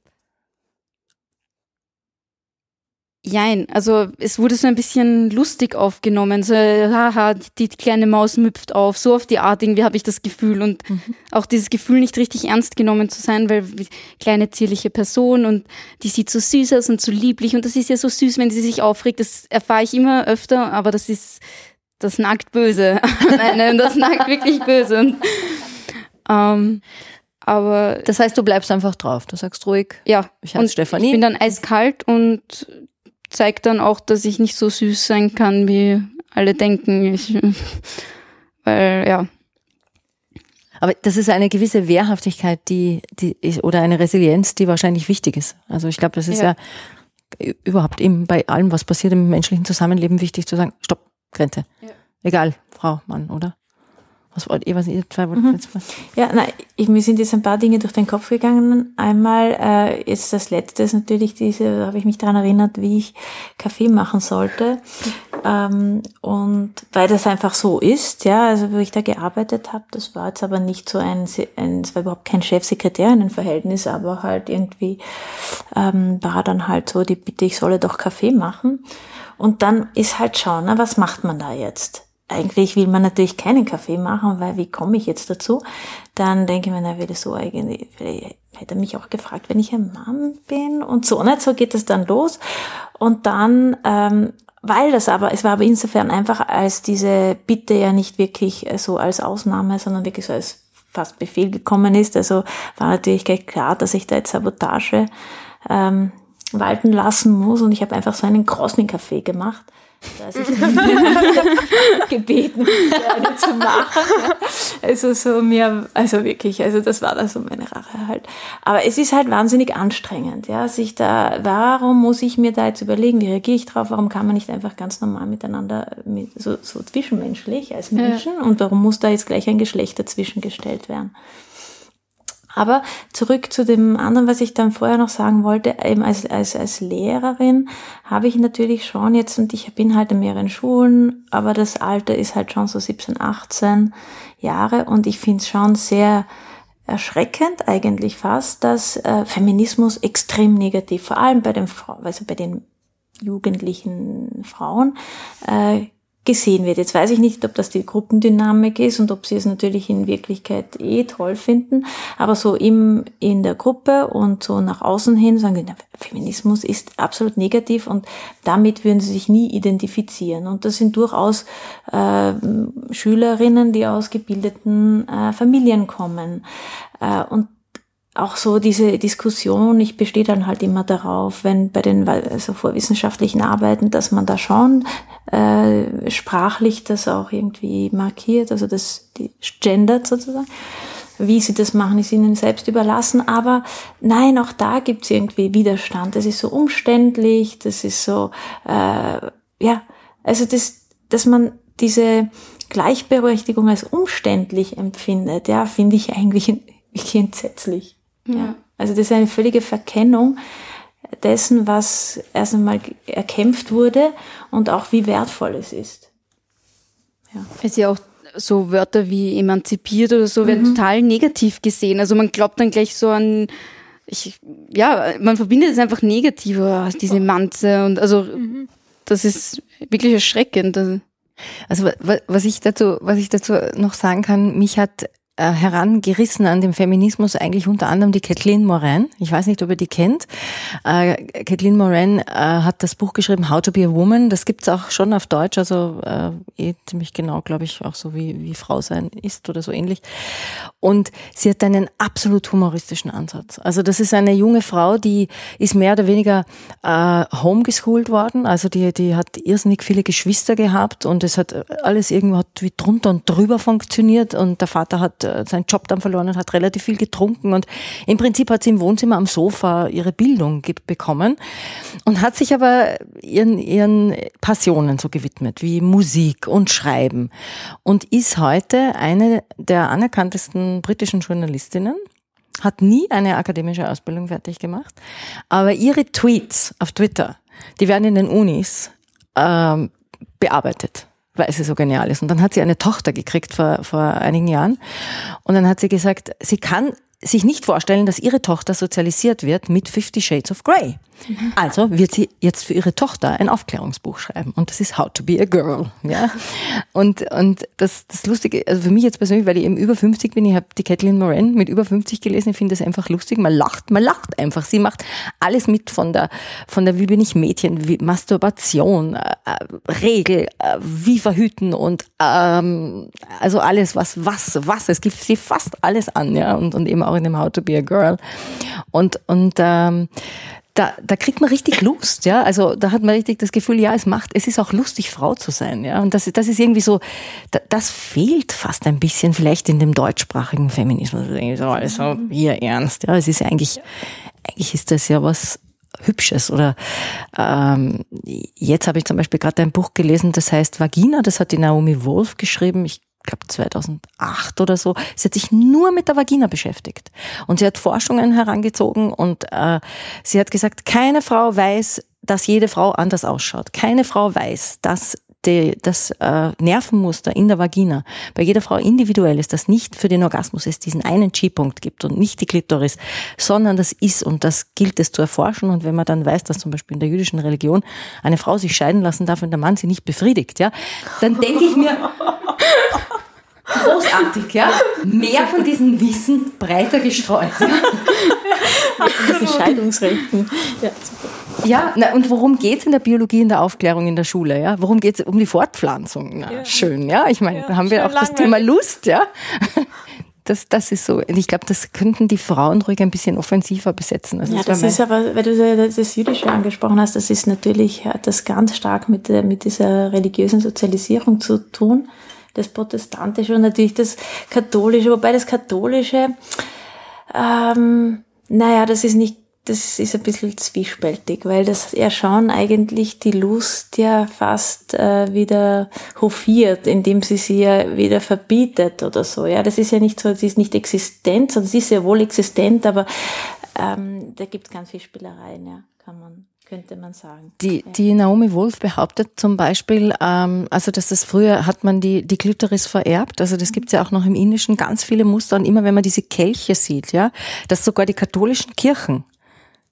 Jein, also es wurde so ein bisschen lustig aufgenommen, so haha, die, die kleine Maus müpft auf, so auf die Art irgendwie habe ich das Gefühl und mhm. auch dieses Gefühl nicht richtig ernst genommen zu sein, weil kleine zierliche Person und die sieht so süß aus und so lieblich und das ist ja so süß, wenn sie sich aufregt, das erfahre ich immer öfter, aber das ist das nackt böse. (laughs) nein, nein, das nackt wirklich böse. Und, ähm, aber das heißt, du bleibst einfach drauf. Du sagst ruhig. Ja. Ich und Stefanie. Ich bin dann eiskalt und zeig dann auch, dass ich nicht so süß sein kann, wie alle denken. Ich, (laughs) weil ja. Aber das ist eine gewisse Wehrhaftigkeit, die, die oder eine Resilienz, die wahrscheinlich wichtig ist. Also ich glaube, das ist ja. ja überhaupt eben bei allem, was passiert im menschlichen Zusammenleben, wichtig zu sagen, stopp, Grenze. Ja. Egal, Frau, Mann, oder? Was wollt ihr, was ihr zwei wollt? Mhm. Ja, nein, ich, mir sind jetzt ein paar Dinge durch den Kopf gegangen. Einmal, äh, jetzt das letzte ist natürlich diese, da habe ich mich daran erinnert, wie ich Kaffee machen sollte. Ähm, und weil das einfach so ist, ja, also wo ich da gearbeitet habe, das war jetzt aber nicht so ein, ein es war überhaupt kein Chef-Sekretärinnen-Verhältnis, aber halt irgendwie ähm, war dann halt so die Bitte, ich solle doch Kaffee machen. Und dann ist halt schauen, na, was macht man da jetzt? Eigentlich will man natürlich keinen Kaffee machen, weil wie komme ich jetzt dazu? Dann denke ich mir, na, würde so eigentlich, hätte er mich auch gefragt, wenn ich ein Mann bin und so, nicht? So geht es dann los. Und dann, ähm, weil das aber, es war aber insofern einfach als diese Bitte ja nicht wirklich so als Ausnahme, sondern wirklich so als fast Befehl gekommen ist. Also war natürlich gleich klar, dass ich da jetzt Sabotage ähm, walten lassen muss und ich habe einfach so einen großen Kaffee gemacht dass ich (laughs) gebeten werde zu machen. Also so mir, also wirklich, also das war da so meine Rache halt. Aber es ist halt wahnsinnig anstrengend, ja, sich da, warum muss ich mir da jetzt überlegen, wie reagiere ich drauf, warum kann man nicht einfach ganz normal miteinander, mit, so, so zwischenmenschlich als Menschen ja. und warum muss da jetzt gleich ein Geschlecht dazwischen gestellt werden? Aber zurück zu dem anderen, was ich dann vorher noch sagen wollte, eben als, als, als Lehrerin habe ich natürlich schon jetzt, und ich bin halt in mehreren Schulen, aber das Alter ist halt schon so 17, 18 Jahre. Und ich finde es schon sehr erschreckend eigentlich fast, dass äh, Feminismus extrem negativ, vor allem bei den also bei den jugendlichen Frauen, äh, gesehen wird. Jetzt weiß ich nicht, ob das die Gruppendynamik ist und ob sie es natürlich in Wirklichkeit eh toll finden, aber so im, in der Gruppe und so nach außen hin sagen sie, Feminismus ist absolut negativ und damit würden sie sich nie identifizieren. Und das sind durchaus äh, Schülerinnen, die aus gebildeten äh, Familien kommen. Äh, und auch so diese Diskussion, ich bestehe dann halt immer darauf, wenn bei den also vorwissenschaftlichen Arbeiten, dass man da schon äh, sprachlich das auch irgendwie markiert, also das die gendert sozusagen. Wie sie das machen, ist ihnen selbst überlassen. Aber nein, auch da gibt es irgendwie Widerstand. Das ist so umständlich, das ist so, äh, ja, also das, dass man diese Gleichberechtigung als umständlich empfindet, ja, finde ich eigentlich (laughs) entsetzlich. Ja. Also das ist eine völlige Verkennung dessen, was erst einmal erkämpft wurde und auch wie wertvoll es ist. Ja. Es ist ja auch so Wörter wie emanzipiert oder so werden mhm. total negativ gesehen. Also man glaubt dann gleich so an, ich, ja, man verbindet es einfach negativ, oh, diese Manze und also mhm. das ist wirklich erschreckend. Also was ich dazu, was ich dazu noch sagen kann, mich hat äh, herangerissen an dem Feminismus eigentlich unter anderem die Kathleen Moran. Ich weiß nicht, ob ihr die kennt. Äh, Kathleen Moran äh, hat das Buch geschrieben How to be a Woman. Das gibt's auch schon auf Deutsch, also äh, eh ziemlich genau, glaube ich, auch so wie, wie Frau sein ist oder so ähnlich. Und sie hat einen absolut humoristischen Ansatz. Also das ist eine junge Frau, die ist mehr oder weniger äh, homeschooled worden. Also die, die hat irrsinnig viele Geschwister gehabt und es hat alles irgendwo hat wie drunter und drüber funktioniert und der Vater hat äh, seinen Job dann verloren und hat relativ viel getrunken und im Prinzip hat sie im Wohnzimmer am Sofa ihre Bildung bekommen und hat sich aber ihren, ihren Passionen so gewidmet, wie Musik und Schreiben und ist heute eine der anerkanntesten britischen Journalistinnen hat nie eine akademische Ausbildung fertig gemacht, aber ihre Tweets auf Twitter, die werden in den Unis ähm, bearbeitet weil sie so genial ist. Und dann hat sie eine Tochter gekriegt vor, vor einigen Jahren. Und dann hat sie gesagt, sie kann sich nicht vorstellen, dass ihre Tochter sozialisiert wird mit Fifty Shades of Grey. Mhm. Also wird sie jetzt für ihre Tochter ein Aufklärungsbuch schreiben und das ist How to be a Girl. Ja? Und, und das, das Lustige, also für mich jetzt persönlich, weil ich eben über 50 bin, ich habe die Kathleen Moran mit über 50 gelesen, ich finde das einfach lustig, man lacht, man lacht einfach. Sie macht alles mit von der, von der Wie bin ich Mädchen, wie Masturbation, äh, äh Regel, äh, wie verhüten und ähm, also alles, was, was, was, es gibt sie fast alles an, ja, und, und eben auch in dem How to be a Girl. Und, und ähm, da, da kriegt man richtig Lust, ja. Also da hat man richtig das Gefühl, ja, es macht, es ist auch lustig, Frau zu sein, ja. Und das, das ist irgendwie so, das fehlt fast ein bisschen vielleicht in dem deutschsprachigen Feminismus. So alles so hier ernst, ja. Es ist eigentlich, eigentlich ist das ja was Hübsches. Oder ähm, jetzt habe ich zum Beispiel gerade ein Buch gelesen, das heißt Vagina, das hat die Naomi Wolf geschrieben. Ich glaube 2008 oder so. Sie hat sich nur mit der Vagina beschäftigt. Und sie hat Forschungen herangezogen und äh, sie hat gesagt, keine Frau weiß, dass jede Frau anders ausschaut. Keine Frau weiß, dass die, das äh, Nervenmuster in der Vagina bei jeder Frau individuell ist, dass nicht für den Orgasmus es diesen einen G-Punkt gibt und nicht die Klitoris, sondern das ist und das gilt es zu erforschen. Und wenn man dann weiß, dass zum Beispiel in der jüdischen Religion eine Frau sich scheiden lassen darf, wenn der Mann sie nicht befriedigt, ja, dann denke ich mir, (laughs) großartig, ja, mehr von diesem Wissen breiter gestreut. Ja. Diese Scheidungsrechten. Ja, super. Ja, na, und worum geht's in der Biologie, in der Aufklärung in der Schule? Ja? Worum geht's um die Fortpflanzung? Na, ja. Schön, ja. Ich meine, ja, da haben wir auch langweilig. das Thema Lust, ja. Das, das ist so. Und ich glaube, das könnten die Frauen ruhig ein bisschen offensiver besetzen. Also ja, das, das ist aber, weil du das Jüdische angesprochen hast, das ist natürlich, hat das ganz stark mit, mit dieser religiösen Sozialisierung zu tun. Das Protestantische und natürlich das Katholische, wobei das Katholische, ähm, naja, das ist nicht das ist ein bisschen zwiespältig, weil das ja schon eigentlich die Lust ja fast äh, wieder hofiert, indem sie sie ja wieder verbietet oder so. Ja, das ist ja nicht so, sie ist nicht existent, sondern sie ist ja wohl existent, aber ähm, da gibt es ganz viel Spielereien, ja, kann man könnte man sagen. Die, die Naomi Wolf behauptet zum Beispiel, ähm, also dass das früher hat man die, die Klitoris vererbt, also das gibt es ja auch noch im Indischen ganz viele Muster und immer wenn man diese Kelche sieht, ja, dass sogar die katholischen Kirchen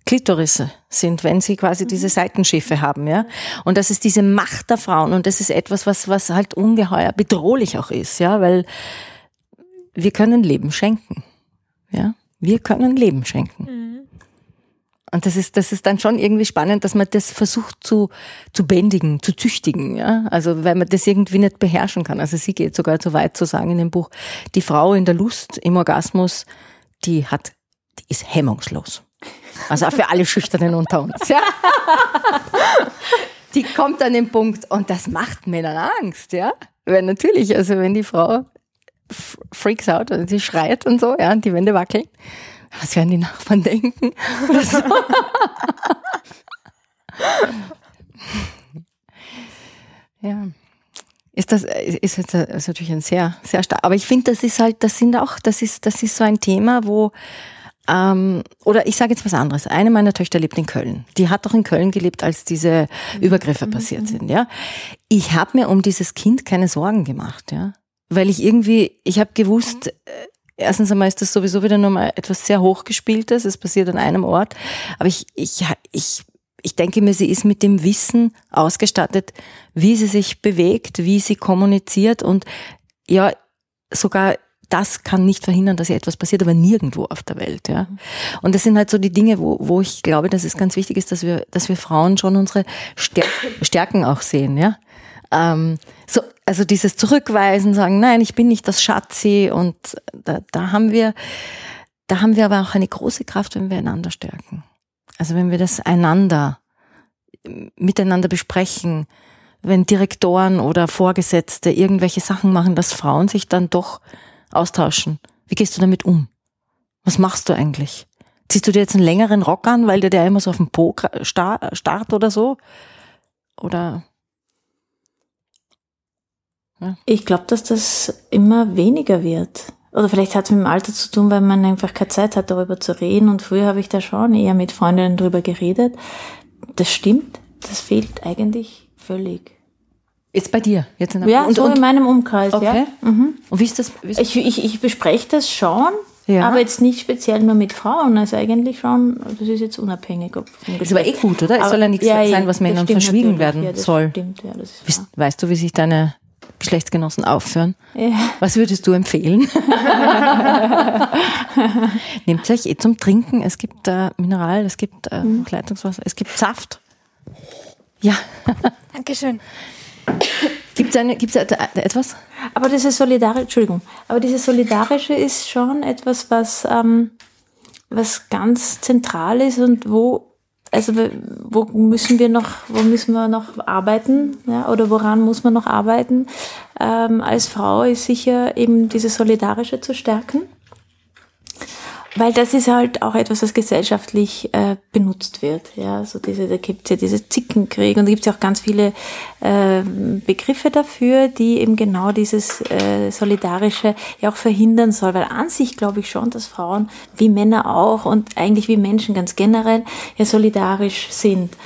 Klitorisse sind, wenn sie quasi diese mhm. Seitenschiffe haben, ja. Und das ist diese Macht der Frauen und das ist etwas, was, was halt ungeheuer bedrohlich auch ist, ja, weil wir können Leben schenken, ja. Wir können Leben schenken. Mhm. Und das ist, das ist dann schon irgendwie spannend, dass man das versucht zu, zu bändigen, zu züchtigen, ja. Also, weil man das irgendwie nicht beherrschen kann. Also, sie geht sogar so weit zu sagen in dem Buch, die Frau in der Lust, im Orgasmus, die hat, die ist hemmungslos. Also auch für alle Schüchternen unter uns. Ja? Die kommt an den Punkt und das macht Männern Angst, ja. Weil natürlich, also wenn die Frau freaks out und sie schreit und so, ja, und die Wände wackeln, was werden die Nachbarn denken? Oder so. ja. Ist das, ist jetzt ist natürlich ein sehr, sehr stark, aber ich finde, das ist halt, das sind auch, das ist, das ist so ein Thema, wo, ähm, oder ich sage jetzt was anderes. Eine meiner Töchter lebt in Köln. Die hat doch in Köln gelebt, als diese Übergriffe passiert sind. Ja, ich habe mir um dieses Kind keine Sorgen gemacht. Ja, weil ich irgendwie, ich habe gewusst. Äh, erstens einmal ist das sowieso wieder nur mal etwas sehr hochgespieltes. Es passiert an einem Ort. Aber ich, ich, ich, ich denke mir, sie ist mit dem Wissen ausgestattet, wie sie sich bewegt, wie sie kommuniziert und ja, sogar das kann nicht verhindern, dass hier etwas passiert, aber nirgendwo auf der Welt. Ja. Und das sind halt so die Dinge, wo, wo ich glaube, dass es ganz wichtig ist, dass wir, dass wir Frauen schon unsere Stärken auch sehen. Ja. Ähm, so, also dieses Zurückweisen, sagen, nein, ich bin nicht das Schatzi und da, da haben wir, da haben wir aber auch eine große Kraft, wenn wir einander stärken. Also wenn wir das einander miteinander besprechen, wenn Direktoren oder Vorgesetzte irgendwelche Sachen machen, dass Frauen sich dann doch austauschen. Wie gehst du damit um? Was machst du eigentlich? Ziehst du dir jetzt einen längeren Rock an, weil dir der immer so auf dem Po starrt oder so? Oder? Ja. Ich glaube, dass das immer weniger wird. Oder vielleicht hat es mit dem Alter zu tun, weil man einfach keine Zeit hat, darüber zu reden. Und früher habe ich da schon eher mit Freundinnen darüber geredet. Das stimmt. Das fehlt eigentlich völlig. Jetzt bei dir? Jetzt in der ja, und, so und, in meinem Umkreis, okay. ja. Mhm. Und wie ist das? Wie ist ich, ich, ich bespreche das schon, ja. aber jetzt nicht speziell nur mit Frauen. Also eigentlich schon, das ist jetzt unabhängig. Ob das ist aber eh gut, oder? Es soll ja nichts ja, sein, was Männern verschwiegen werden ja, soll. Stimmt, ja, weißt, weißt du, wie sich deine Geschlechtsgenossen aufhören? Ja. Was würdest du empfehlen? (laughs) Nehmt euch eh zum Trinken. Es gibt äh, Mineral, es gibt äh, mhm. Leitungswasser, es gibt Saft. Ja. (laughs) Dankeschön. Gibt es gibt's etwas? Aber dieses Solidarische, Entschuldigung, aber dieses Solidarische ist schon etwas, was, ähm, was ganz zentral ist und wo, also wo müssen wir noch, wo müssen wir noch arbeiten, ja, oder woran muss man noch arbeiten? Ähm, als Frau ist sicher eben dieses Solidarische zu stärken. Weil das ist halt auch etwas, was gesellschaftlich äh, benutzt wird. Ja, so diese, da gibt's ja diese Zickenkrieg und da gibt's ja auch ganz viele äh, Begriffe dafür, die eben genau dieses äh, Solidarische ja auch verhindern soll. Weil an sich glaube ich schon, dass Frauen wie Männer auch und eigentlich wie Menschen ganz generell ja solidarisch sind.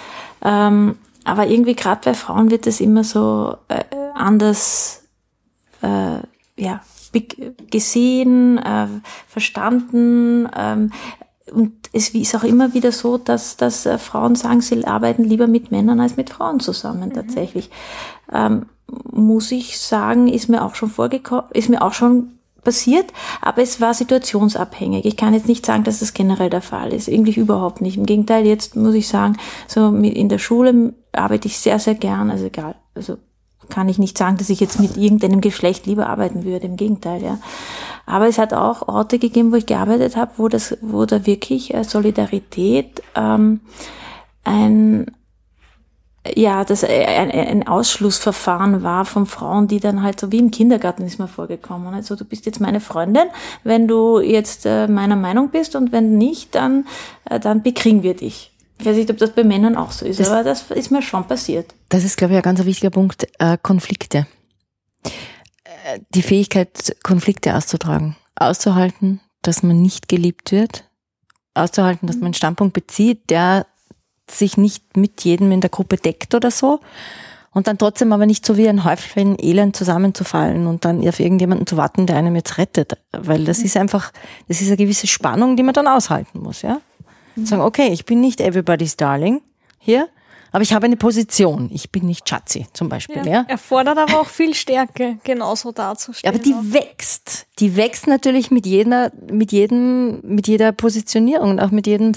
Ähm, aber irgendwie gerade bei Frauen wird das immer so äh, anders äh, ja, gesehen, äh, verstanden. Ähm, und es ist auch immer wieder so, dass, dass äh, Frauen sagen, sie arbeiten lieber mit Männern als mit Frauen zusammen mhm. tatsächlich. Ähm, muss ich sagen, ist mir auch schon vorgekommen, ist mir auch schon passiert, aber es war situationsabhängig. Ich kann jetzt nicht sagen, dass das generell der Fall ist. Irgendwie überhaupt nicht. Im Gegenteil, jetzt muss ich sagen, so in der Schule arbeite ich sehr, sehr gern, also egal, also kann ich nicht sagen, dass ich jetzt mit irgendeinem Geschlecht lieber arbeiten würde. Im Gegenteil, ja. Aber es hat auch Orte gegeben, wo ich gearbeitet habe, wo das, wo da wirklich äh, Solidarität ähm, ein ja, das äh, ein, ein Ausschlussverfahren war von Frauen, die dann halt so wie im Kindergarten ist mir vorgekommen. Also du bist jetzt meine Freundin, wenn du jetzt äh, meiner Meinung bist und wenn nicht, dann, dann bekriegen wir dich. Ich weiß nicht, ob das bei Männern auch so ist, das, aber das ist mir schon passiert. Das ist, glaube ich, ein ganz wichtiger Punkt. Äh, Konflikte. Äh, die Fähigkeit, Konflikte auszutragen. Auszuhalten, dass man nicht geliebt wird. Auszuhalten, dass man einen Standpunkt bezieht, der sich nicht mit jedem in der Gruppe deckt oder so. Und dann trotzdem aber nicht so wie ein Häufchen Elend zusammenzufallen und dann auf irgendjemanden zu warten, der einem jetzt rettet. Weil das ist einfach, das ist eine gewisse Spannung, die man dann aushalten muss, ja. Sagen, okay, ich bin nicht everybody's darling hier, aber ich habe eine Position. Ich bin nicht Schatzi zum Beispiel. Ja, ja. Erfordert aber auch (laughs) viel Stärke, genauso darzustellen. aber die auch. wächst. Die wächst natürlich mit jeder, mit jedem, mit jeder Positionierung und auch mit jedem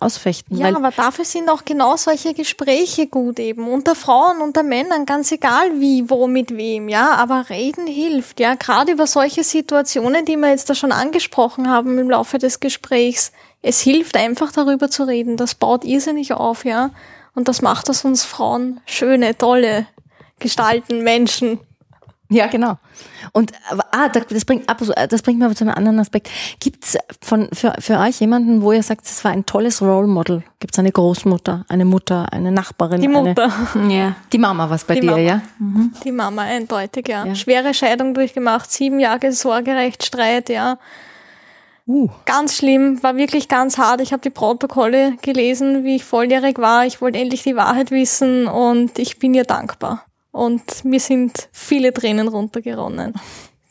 Ausfechten. Ja, aber dafür sind auch genau solche Gespräche gut eben. Unter Frauen, unter Männern, ganz egal wie, wo, mit wem, ja. Aber reden hilft, ja. Gerade über solche Situationen, die wir jetzt da schon angesprochen haben im Laufe des Gesprächs es hilft einfach darüber zu reden. Das baut irrsinnig auf, ja. Und das macht aus uns Frauen schöne, tolle Gestalten, Menschen. Ja, genau. Und ah, das bringt das bringt mir aber zu einem anderen Aspekt. Gibt's von für, für euch jemanden, wo ihr sagt, das war ein tolles Role Model? Gibt's eine Großmutter, eine Mutter, eine Nachbarin? Die Mutter. Eine, ja. Die Mama was bei Die dir, Mama. ja? Mhm. Die Mama eindeutig, ja. ja. Schwere Scheidung durchgemacht, sieben Jahre Sorgerechtsstreit, ja. Uh. Ganz schlimm, war wirklich ganz hart. Ich habe die Protokolle gelesen, wie ich volljährig war. Ich wollte endlich die Wahrheit wissen und ich bin ihr dankbar. Und mir sind viele Tränen runtergeronnen.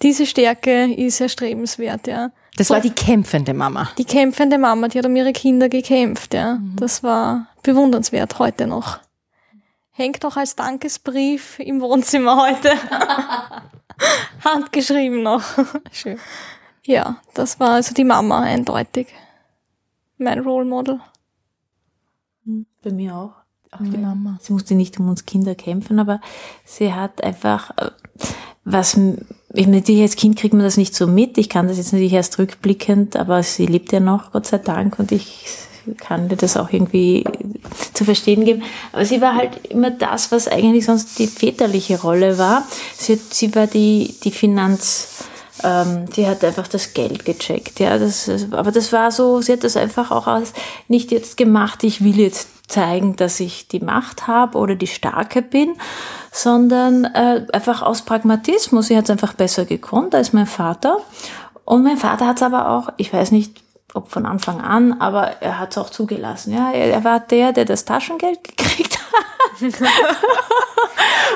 Diese Stärke ist erstrebenswert, ja. Das war die kämpfende Mama. Die kämpfende Mama, die hat um ihre Kinder gekämpft, ja. Mhm. Das war bewundernswert heute noch. Hängt auch als Dankesbrief im Wohnzimmer heute. (laughs) Handgeschrieben noch. Schön. Ja, das war also die Mama eindeutig. Mein Role Model. Hm, bei mir auch. Auch die Mama. Sie musste nicht um uns Kinder kämpfen, aber sie hat einfach, äh, was, ich natürlich als Kind kriegt man das nicht so mit. Ich kann das jetzt natürlich erst rückblickend, aber sie lebt ja noch, Gott sei Dank, und ich kann dir das auch irgendwie zu verstehen geben. Aber sie war halt immer das, was eigentlich sonst die väterliche Rolle war. Sie, sie war die, die Finanz, ähm, die hat einfach das Geld gecheckt. Ja, das, aber das war so, sie hat das einfach auch als nicht jetzt gemacht, ich will jetzt zeigen, dass ich die Macht habe oder die Starke bin, sondern äh, einfach aus Pragmatismus. Sie hat es einfach besser gekonnt als mein Vater. Und mein Vater hat es aber auch, ich weiß nicht, ob von Anfang an, aber er hat es auch zugelassen. Ja, er, war der, der das Taschengeld (laughs) gekriegt hat.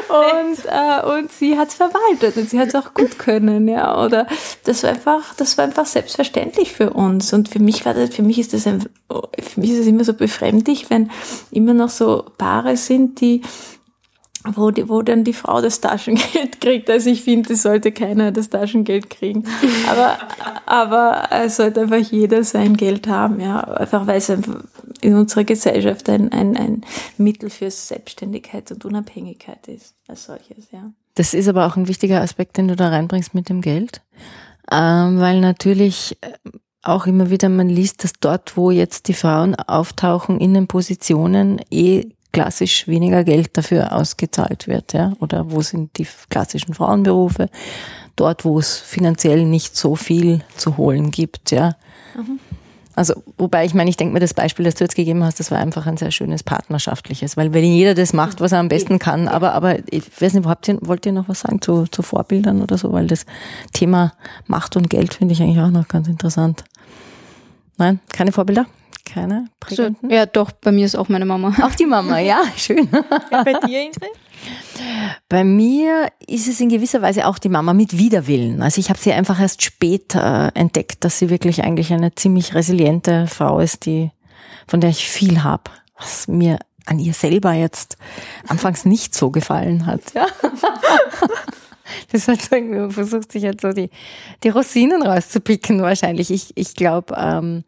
und, äh, und sie hat es verwaltet und sie hat es auch gut können, ja. Oder das war einfach, das war einfach selbstverständlich für uns. Und für mich war das, für mich ist das ein, für mich ist es immer so befremdlich, wenn immer noch so Paare sind, die wo, die, wo dann die Frau das Taschengeld (laughs) kriegt. Also ich finde, es sollte keiner das Taschengeld kriegen. (laughs) Aber, aber es sollte einfach jeder sein Geld haben, ja. Einfach weil es in unserer Gesellschaft ein, ein, ein Mittel für Selbstständigkeit und Unabhängigkeit ist als solches, ja. Das ist aber auch ein wichtiger Aspekt, den du da reinbringst mit dem Geld. Ähm, weil natürlich äh, auch immer wieder man liest, dass dort, wo jetzt die Frauen auftauchen in den Positionen, eh klassisch weniger Geld dafür ausgezahlt wird, ja? Oder wo sind die klassischen Frauenberufe? Dort, wo es finanziell nicht so viel zu holen gibt, ja. Mhm. Also, wobei ich meine, ich denke mir, das Beispiel, das du jetzt gegeben hast, das war einfach ein sehr schönes partnerschaftliches, weil wenn jeder das macht, was er am besten kann, aber, aber ich weiß nicht, habt ihr, wollt ihr noch was sagen zu, zu Vorbildern oder so, weil das Thema Macht und Geld finde ich eigentlich auch noch ganz interessant. Nein, keine Vorbilder? Keine prägenden? So, ja, doch, bei mir ist auch meine Mama. Auch die Mama, ja, (laughs) schön. Ja, bei dir, Ingrid? Bei mir ist es in gewisser Weise auch die Mama mit Widerwillen. Also ich habe sie einfach erst spät äh, entdeckt, dass sie wirklich eigentlich eine ziemlich resiliente Frau ist, die von der ich viel habe, was mir an ihr selber jetzt anfangs nicht so gefallen hat. Ja. (laughs) Das hat so irgendwie, man versucht sich jetzt so die, die Rosinen rauszupicken wahrscheinlich. Ich, ich glaube, ähm,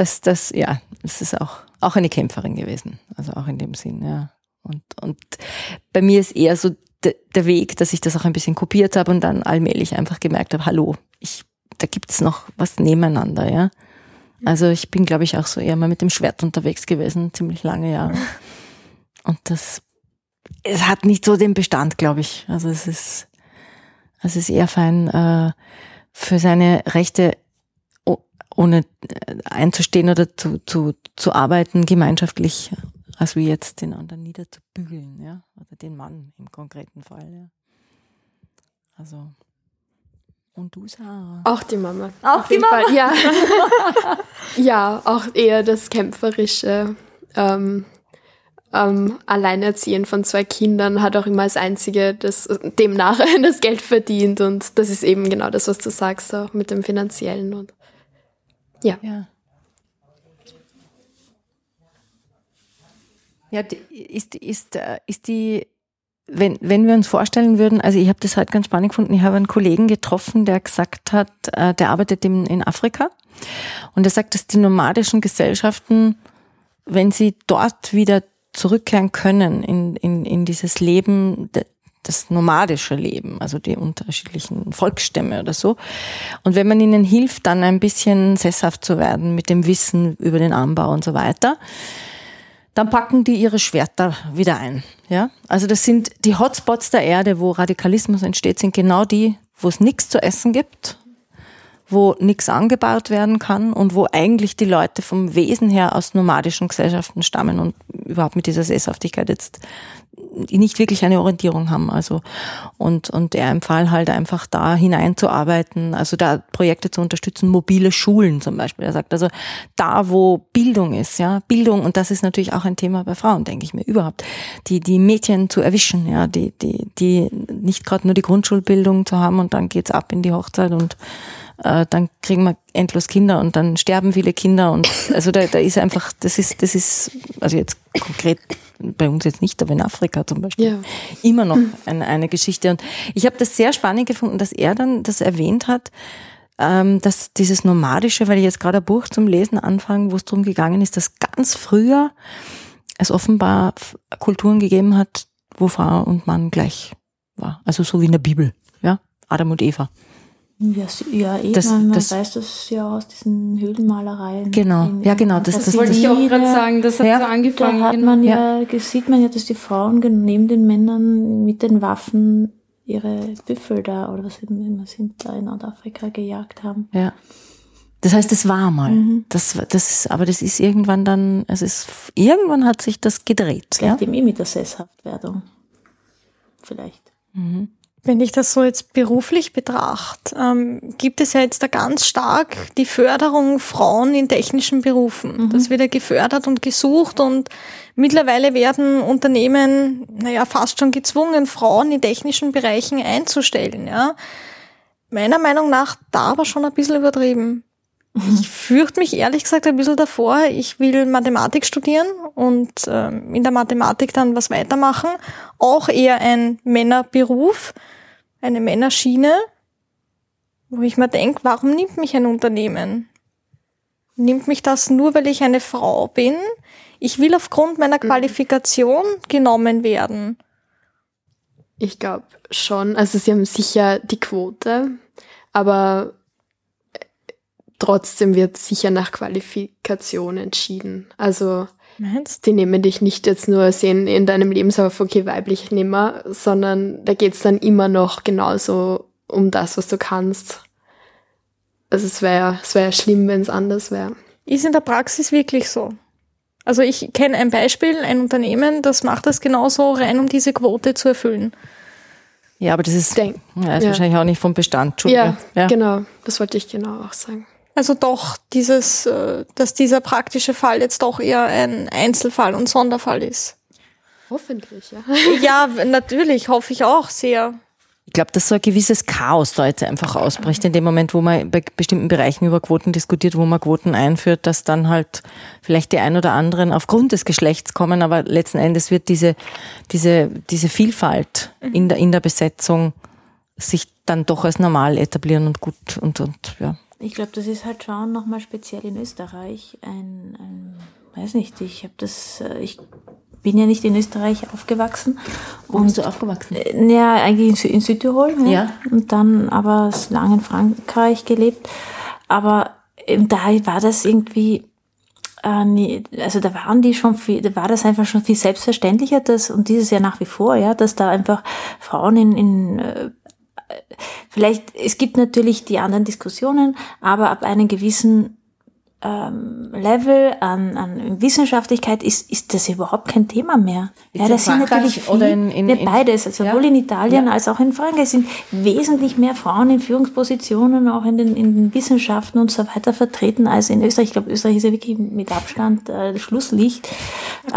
dass das, ja, das ist auch, auch eine Kämpferin gewesen. Also auch in dem Sinn, ja. Und, und bei mir ist eher so de, der Weg, dass ich das auch ein bisschen kopiert habe und dann allmählich einfach gemerkt habe, hallo, ich, da gibt's noch was nebeneinander, ja. Also ich bin, glaube ich, auch so eher mal mit dem Schwert unterwegs gewesen, ziemlich lange Jahre. Und das, es hat nicht so den Bestand, glaube ich. Also es ist, es ist eher fein, äh, für seine Rechte ohne äh, einzustehen oder zu, zu, zu arbeiten, gemeinschaftlich als wie jetzt den anderen niederzubügeln, ja, oder den Mann im konkreten Fall, ja. Also und du, Sarah? Auch die Mama. Auch die Mama? Fall. Ja. (laughs) ja, auch eher das kämpferische. Ähm, ähm, Alleinerziehen von zwei Kindern hat auch immer als einzige das demnach (laughs) das Geld verdient und das ist eben genau das, was du sagst, auch mit dem finanziellen und ja. ja. Ja, ist, ist, äh, ist die, wenn, wenn wir uns vorstellen würden, also ich habe das halt ganz spannend gefunden, ich habe einen Kollegen getroffen, der gesagt hat, äh, der arbeitet in, in Afrika und er sagt, dass die nomadischen Gesellschaften, wenn sie dort wieder zurückkehren können in, in, in dieses Leben, das nomadische Leben, also die unterschiedlichen Volksstämme oder so. Und wenn man ihnen hilft, dann ein bisschen sesshaft zu werden mit dem Wissen über den Anbau und so weiter, dann packen die ihre Schwerter wieder ein. Ja? Also das sind die Hotspots der Erde, wo Radikalismus entsteht, sind genau die, wo es nichts zu essen gibt, wo nichts angebaut werden kann und wo eigentlich die Leute vom Wesen her aus nomadischen Gesellschaften stammen und überhaupt mit dieser Sesshaftigkeit jetzt nicht wirklich eine Orientierung haben. Also und und er empfahl halt einfach da hineinzuarbeiten, also da Projekte zu unterstützen, mobile Schulen zum Beispiel. Er sagt also da, wo Bildung ist, ja Bildung und das ist natürlich auch ein Thema bei Frauen, denke ich mir überhaupt, die die Mädchen zu erwischen, ja die die die nicht gerade nur die Grundschulbildung zu haben und dann geht's ab in die Hochzeit und äh, dann kriegen wir endlos Kinder und dann sterben viele Kinder und (laughs) also da, da ist einfach, das ist, das ist, also jetzt konkret bei uns jetzt nicht, aber in Afrika zum Beispiel, ja. immer noch eine, eine Geschichte. Und ich habe das sehr spannend gefunden, dass er dann das erwähnt hat, ähm, dass dieses Nomadische, weil ich jetzt gerade ein Buch zum Lesen anfange, wo es darum gegangen ist, dass ganz früher es offenbar Kulturen gegeben hat, wo Frau und Mann gleich war. Also so wie in der Bibel, ja, Adam und Eva. Ja, ja eh, das, man, das, weiß das ja aus diesen Höhlenmalereien. Genau, in, ja genau. Das, das, das wollte ich auch gerade sagen, das hat ja, so angefangen. Da hat man ja, ja, sieht man ja, dass die Frauen neben den Männern mit den Waffen ihre Büffel da oder was immer sind da in Nordafrika gejagt haben. Ja. Das heißt, es war mal. Mhm. Das, das ist, aber das ist irgendwann dann, es ist, irgendwann hat sich das gedreht. Vielleicht ja? eben eh mit der Sesshaftwerdung. Vielleicht. Mhm. Wenn ich das so jetzt beruflich betrachte, ähm, gibt es ja jetzt da ganz stark die Förderung Frauen in technischen Berufen. Mhm. Das wird ja gefördert und gesucht und mittlerweile werden Unternehmen, naja, fast schon gezwungen, Frauen in technischen Bereichen einzustellen, ja. Meiner Meinung nach da aber schon ein bisschen übertrieben. Ich fürchte mich ehrlich gesagt ein bisschen davor. Ich will Mathematik studieren und ähm, in der Mathematik dann was weitermachen. Auch eher ein Männerberuf, eine Männerschiene, wo ich mir denke, warum nimmt mich ein Unternehmen? Nimmt mich das nur, weil ich eine Frau bin? Ich will aufgrund meiner mhm. Qualifikation genommen werden. Ich glaube schon. Also sie haben sicher die Quote, aber trotzdem wird sicher nach Qualifikation entschieden. Also Meinst? die nehmen dich nicht jetzt nur sehen in deinem Lebenslauf, okay, weiblich nimmer, sondern da geht's dann immer noch genauso um das, was du kannst. Also es wäre es wär schlimm, wenn es anders wäre. ist in der Praxis wirklich so. Also ich kenne ein Beispiel, ein Unternehmen, das macht das genauso rein, um diese Quote zu erfüllen. Ja, aber das ist, Denk, ja, ist ja. wahrscheinlich auch nicht vom Bestand. Ja, ja. genau. Das wollte ich genau auch sagen. Also doch dieses, äh, dass dieser praktische Fall jetzt doch eher ein Einzelfall und Sonderfall ist. Hoffentlich, ja. (laughs) Ja, natürlich, hoffe ich auch sehr. Ich glaube, dass so ein gewisses Chaos da jetzt einfach ausbricht, in dem Moment, wo man bei bestimmten Bereichen über Quoten diskutiert, wo man Quoten einführt, dass dann halt vielleicht die ein oder anderen aufgrund des Geschlechts kommen, aber letzten Endes wird diese, diese, diese Vielfalt in der, in der Besetzung sich dann doch als normal etablieren und gut und, und ja. Ich glaube, das ist halt schon nochmal speziell in Österreich ein, ein weiß nicht, ich habe das, äh, ich bin ja nicht in Österreich aufgewachsen. Wo bist du aufgewachsen? Äh, Ja, eigentlich in, in Südtirol. ne? Ja. Und dann aber lange in Frankreich gelebt. Aber ähm, da war das irgendwie, äh, nie, also da waren die schon viel, da war das einfach schon viel selbstverständlicher, dass, und dieses Jahr nach wie vor, ja, dass da einfach Frauen in, in äh, vielleicht, es gibt natürlich die anderen Diskussionen, aber ab einem gewissen ähm, Level an, an Wissenschaftlichkeit ist, ist das überhaupt kein Thema mehr. Jetzt Ja, das sind Frankreich natürlich viel, oder in- in- ja, in- beides, also Ja. sowohl in Italien Ja. als auch in Frankreich sind wesentlich mehr Frauen in Führungspositionen, auch in den, in den Wissenschaften und so weiter vertreten als in Österreich. Ich glaube, Österreich ist ja wirklich mit Abstand äh, Schlusslicht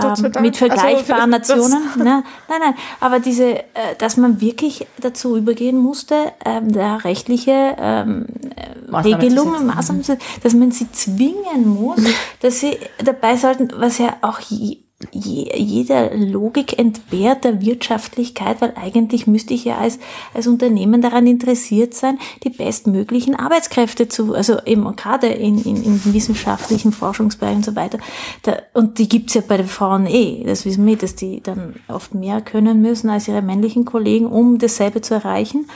ähm, mit vergleichbaren Also, Nationen. (laughs) Nein, nein, nein, aber diese, äh, dass man wirklich dazu übergehen musste, ähm, da rechtliche ähm, äh, Maßnahmen Regelungen. Maßnahmen, dass man sie zwingen muss, dass sie dabei sollten, was ja auch je, je, jeder Logik entbehrt der Wirtschaftlichkeit, weil eigentlich müsste ich ja als, als Unternehmen daran interessiert sein, die bestmöglichen Arbeitskräfte zu, also eben gerade in, in, in wissenschaftlichen Forschungsbereichen und so weiter. Da, und die gibt's ja bei den Frauen eh, das wissen wir, dass die dann oft mehr können müssen als ihre männlichen Kollegen, um dasselbe zu erreichen.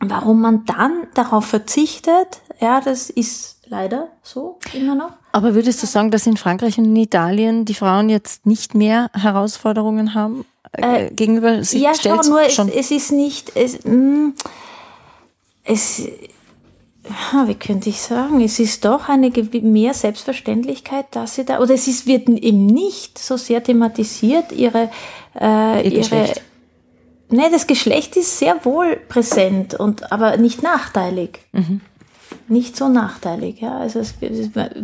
Warum man dann darauf verzichtet, ja, das ist leider so immer noch. Aber würdest du sagen, dass in Frankreich und in Italien die Frauen jetzt nicht mehr Herausforderungen haben äh, gegenüber sich ja, schon, nur es, schon. es ist nicht, es, mh, es, ja, wie könnte ich sagen, es ist doch eine mehr Selbstverständlichkeit, dass sie da, oder es ist, wird eben nicht so sehr thematisiert, ihre, äh, Ihr ihre, ne, das Geschlecht ist sehr wohl präsent und, aber nicht nachteilig. Mhm. Nicht so nachteilig, ja. Also es,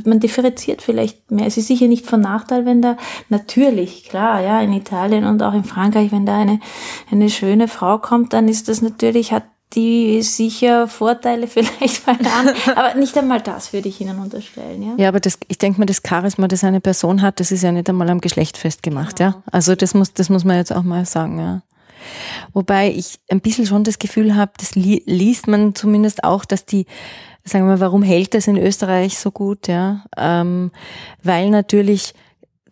man differenziert vielleicht mehr. Es ist sicher nicht von Nachteil, wenn da natürlich, klar, ja, in Italien und auch in Frankreich, wenn da eine, eine schöne Frau kommt, dann ist das natürlich, hat die sicher Vorteile (laughs) vielleicht bei anderen. Aber nicht einmal das würde ich Ihnen unterstellen, ja. Ja, aber das, ich denke mal, das Charisma, das eine Person hat, das ist ja nicht einmal am Geschlecht festgemacht, ja. Also das muss, das muss man jetzt auch mal sagen, ja. Wobei ich ein bisschen schon das Gefühl habe, das li liest man zumindest auch, dass die, sagen wir mal, warum hält das in Österreich so gut, ja? Ähm, weil natürlich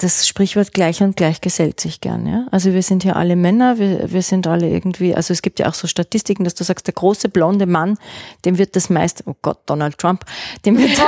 das Sprichwort gleich und gleich gesellt sich gern, ja. Also wir sind ja alle Männer, wir, wir sind alle irgendwie, also es gibt ja auch so Statistiken, dass du sagst, der große blonde Mann, dem wird das meiste, oh Gott, Donald Trump, dem wird, (laughs) (laughs)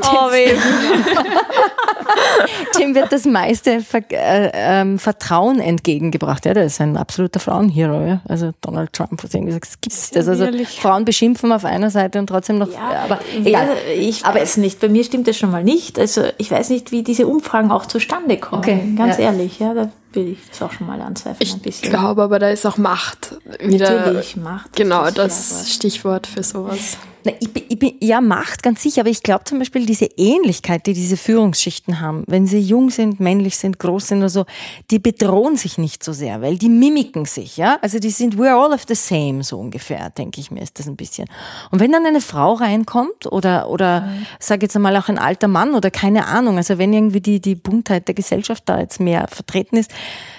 Oh, weh. (laughs) dem wird das meiste Ver äh, ähm, Vertrauen entgegengebracht. Ja, der ist ein absoluter Frauenhero, ja. Also Donald Trump, was irgendwie sagt, gibt's das? Also. Frauen beschimpfen auf einer Seite und trotzdem noch, aber egal. Ja, ich weiß nicht. Bei mir stimmt das schon mal nicht. Also ich weiß nicht, wie diese Umfragen auch zustande kommen. Okay, Ganz ja. ehrlich, ja, da will ich das auch schon mal anzweifeln Ich ein bisschen. glaube aber, da ist auch Macht wieder. Natürlich, Macht. Genau, das Schlagwort. Stichwort für sowas. Na, ich, bin- ich bin, ja, Macht, ganz sicher, aber ich glaube zum Beispiel diese Ähnlichkeit, die diese Führungsschichten haben, wenn sie jung sind, männlich sind, groß sind oder so, die bedrohen sich nicht so sehr, weil die mimiken sich, ja. Also die sind, we're all of the same, so ungefähr, denke ich mir, ist das ein bisschen. Und wenn dann eine Frau reinkommt oder, oder, sag jetzt einmal auch ein alter Mann oder keine Ahnung, also wenn irgendwie die, die Buntheit der Gesellschaft da jetzt mehr vertreten ist,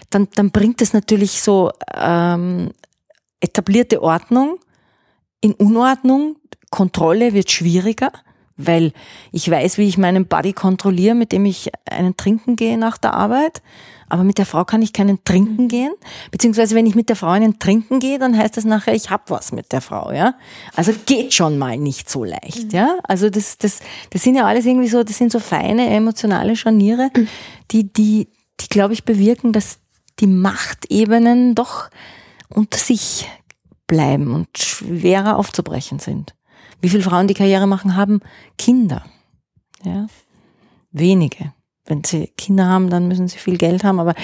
dann, dann bringt das natürlich so, ähm, etablierte Ordnung in Unordnung. Kontrolle wird schwieriger, weil ich weiß, wie ich meinen Body kontrolliere, mit dem ich einen trinken gehe nach der Arbeit. Aber mit der Frau kann ich keinen trinken gehen. Beziehungsweise wenn ich mit der Frau einen trinken gehe, dann heißt das nachher, ich hab was mit der Frau, ja. Also geht schon mal nicht so leicht, ja. Also das, das, das sind ja alles irgendwie so, das sind so feine emotionale Scharniere, die, die, die glaube ich bewirken, dass die Machtebenen doch unter sich bleiben und schwerer aufzubrechen sind. Wie viele Frauen, die Karriere machen, haben Kinder. Ja. Wenige. Wenn sie Kinder haben, dann müssen sie viel Geld haben, aber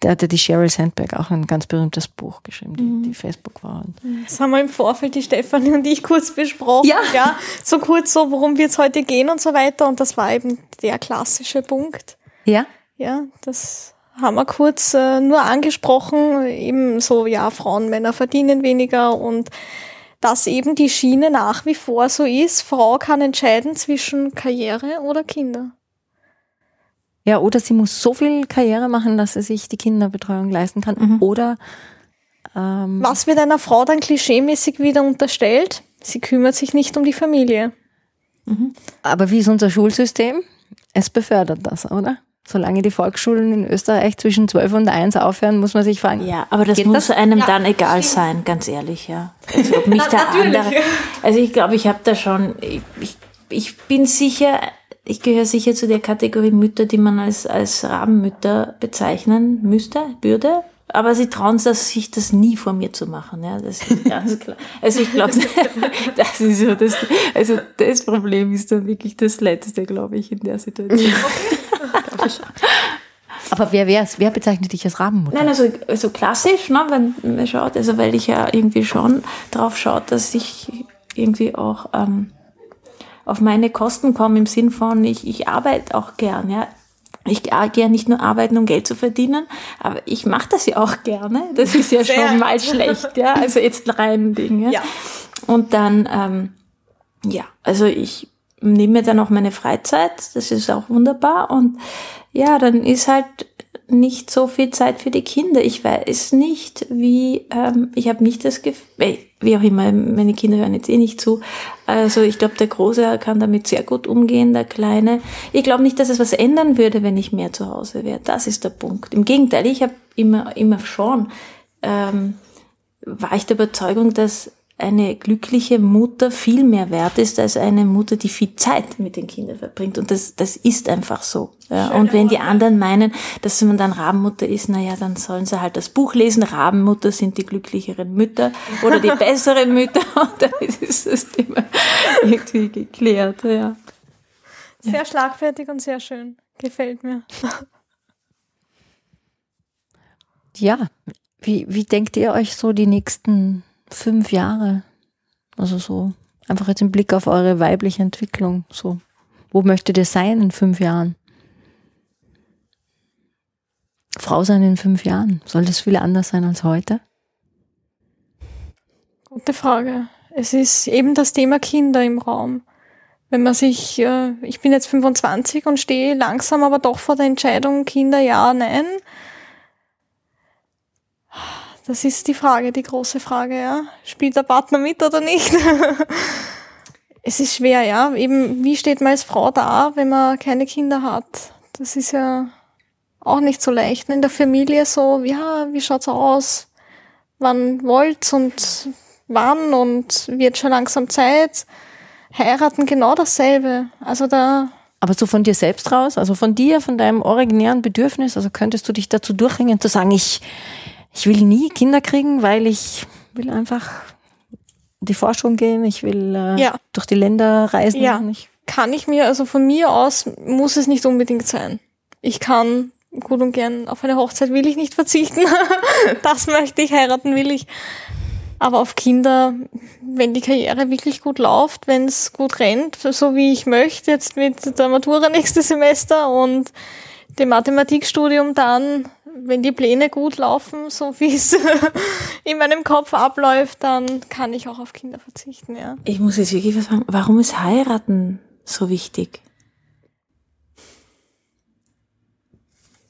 da hatte die Sheryl Sandberg auch ein ganz berühmtes Buch geschrieben, die, Mhm. die Facebook war. Und Das haben wir im Vorfeld, die Stefanie und ich, kurz besprochen. Ja. so kurz so, worum wird es heute gehen und so weiter. Und das war eben der klassische Punkt. ja, Ja, das haben wir kurz äh, nur angesprochen. Eben so, ja, Frauen, Männer verdienen weniger und dass eben die Schiene nach wie vor so ist, Frau kann entscheiden zwischen Karriere oder Kinder. Ja, oder sie muss so viel Karriere machen, dass sie sich die Kinderbetreuung leisten kann. Mhm. Oder ähm, Was wird einer Frau dann klischeemäßig wieder unterstellt? Sie kümmert sich nicht um die Familie. aber wie ist unser Schulsystem? Es befördert das, oder? Solange die Volksschulen in Österreich zwischen 12 und 1 aufhören, muss man sich fragen, Ja, aber das Geht muss das? einem dann egal sein, ganz ehrlich, ja. (laughs) Also ob mich der (laughs) andere. Also ich glaube, ich habe da schon, ich, ich, bin sicher, ich gehöre sicher zu der Kategorie Mütter, die man als, als Rabenmütter bezeichnen müsste, würde. Aber sie trauen sich das nie vor mir zu machen, ja, das ist ganz (laughs) klar. Also ich glaube, das ist so, das, also das Problem ist dann wirklich das Letzte, glaube ich, in der Situation. (laughs) aber wer wär's? Wer bezeichnet dich als Rabenmutter? Nein, also, also klassisch, ne, wenn man schaut, also weil ich ja irgendwie schon drauf schaut, dass ich irgendwie auch ähm, auf meine Kosten komme im Sinn von, ich, ich arbeite auch gern, ja. Ich gehe ja nicht nur arbeiten, um Geld zu verdienen, aber ich mache das ja auch gerne. Das ist ja Sehr schon mal schlecht, ja. Also jetzt rein Dinge. Ja. Und dann, ähm, ja, also ich nehme mir dann auch meine Freizeit, das ist auch wunderbar. Und ja, dann ist halt nicht so viel Zeit für die Kinder. Ich weiß nicht, wie, ähm, ich habe nicht das Gefühl, wie auch immer, meine Kinder hören jetzt eh nicht zu. Also ich glaube, der Große kann damit sehr gut umgehen, der Kleine. Ich glaube nicht, dass es was ändern würde, wenn ich mehr zu Hause wäre. Das ist der Punkt. Im Gegenteil, ich habe immer, immer schon, ähm, war ich der Überzeugung, dass eine glückliche Mutter viel mehr wert ist als eine Mutter, die viel Zeit mit den Kindern verbringt. Und das, das ist einfach so. Ja. Und wenn die anderen meinen, dass man dann Rabenmutter ist, naja, dann sollen sie halt das Buch lesen. Rabenmutter sind die glücklicheren Mütter oder die (laughs) besseren Mütter. (laughs) Und dann ist das Thema irgendwie geklärt. Ja. Sehr schlagfertig und sehr schön. Gefällt mir. Ja, wie, wie denkt ihr euch so die nächsten fünf Jahre? Also so einfach jetzt im Blick auf eure weibliche Entwicklung. So, wo möchtet ihr sein in fünf Jahren? Frau sein in fünf Jahren. Soll das viel anders sein als heute? Gute Frage. Es ist eben das Thema Kinder im Raum. Wenn man sich, äh, ich bin jetzt 25 und stehe langsam aber doch vor der Entscheidung, Kinder ja, nein. Das ist die Frage, die große Frage, ja. Spielt der Partner mit oder nicht? (laughs) es ist schwer, ja. Eben, wie steht man als Frau da, wenn man keine Kinder hat? Das ist ja auch nicht so leicht. In der Familie so, ja, wie schaut's aus? Wann wollt's und wann und wird schon langsam Zeit? Heiraten genau dasselbe. Also da, Aber so von dir selbst raus, also von dir, von deinem originären Bedürfnis, also könntest du dich dazu durchringen, zu sagen, ich, ich will nie Kinder kriegen, weil ich will einfach in die Forschung gehen, ich will äh, Ja. durch die Länder reisen. Ja. Ich, kann ich mir, also von mir aus muss es nicht unbedingt sein. Ich kann gut und gern auf eine Hochzeit will ich nicht verzichten. (laughs) das möchte ich, heiraten will ich. Aber auf Kinder, wenn die Karriere wirklich gut läuft, wenn es gut rennt, so wie ich möchte, jetzt mit der Matura nächstes Semester und dem Mathematikstudium dann, wenn die Pläne gut laufen, so wie es (laughs) in meinem Kopf abläuft, dann kann ich auch auf Kinder verzichten, ja. Ich muss jetzt wirklich was sagen, warum ist heiraten so wichtig?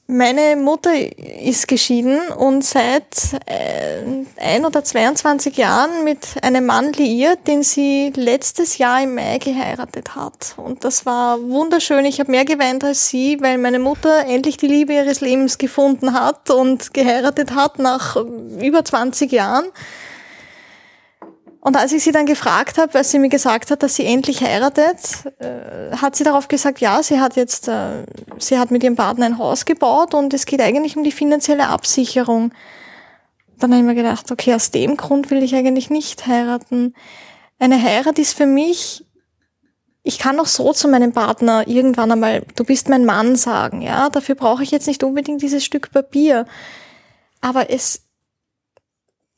Meine Mutter ist geschieden und seit äh, ein oder 22 Jahren mit einem Mann liiert, den sie letztes Jahr im Mai geheiratet hat. Und das war wunderschön. Ich habe mehr geweint als sie, weil meine Mutter endlich die Liebe ihres Lebens gefunden hat und geheiratet hat nach über 20 Jahren. Und als ich sie dann gefragt habe, als sie mir gesagt hat, dass sie endlich heiratet, äh, hat sie darauf gesagt, ja, sie hat jetzt, äh, sie hat mit ihrem Partner ein Haus gebaut und es geht eigentlich um die finanzielle Absicherung. Dann habe ich mir gedacht, okay, aus dem Grund will ich eigentlich nicht heiraten. Eine Heirat ist für mich ich kann auch so zu meinem Partner irgendwann einmal, du bist mein Mann sagen, ja, dafür brauche ich jetzt nicht unbedingt dieses Stück Papier. Aber es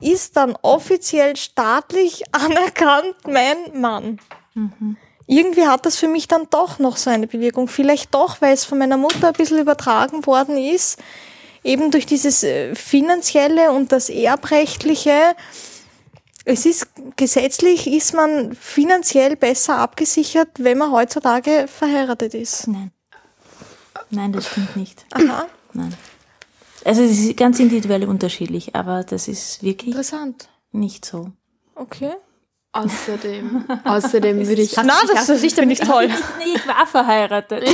ist dann offiziell staatlich (laughs) anerkannt mein Mann. Mhm. Irgendwie hat das für mich dann doch noch so eine Bewegung. Vielleicht doch, weil es von meiner Mutter ein bisschen übertragen worden ist, eben durch dieses äh, finanzielle und das erbrechtliche es ist gesetzlich ist man finanziell besser abgesichert, wenn man heutzutage verheiratet ist. Nein. Nein, das stimmt nicht. Aha. Nein. Also es ist ganz individuell unterschiedlich, aber das ist wirklich interessant. Nicht so. Okay. Außerdem, außerdem würde ich. Na, das, finde ich toll. (laughs) Ich, ich war verheiratet.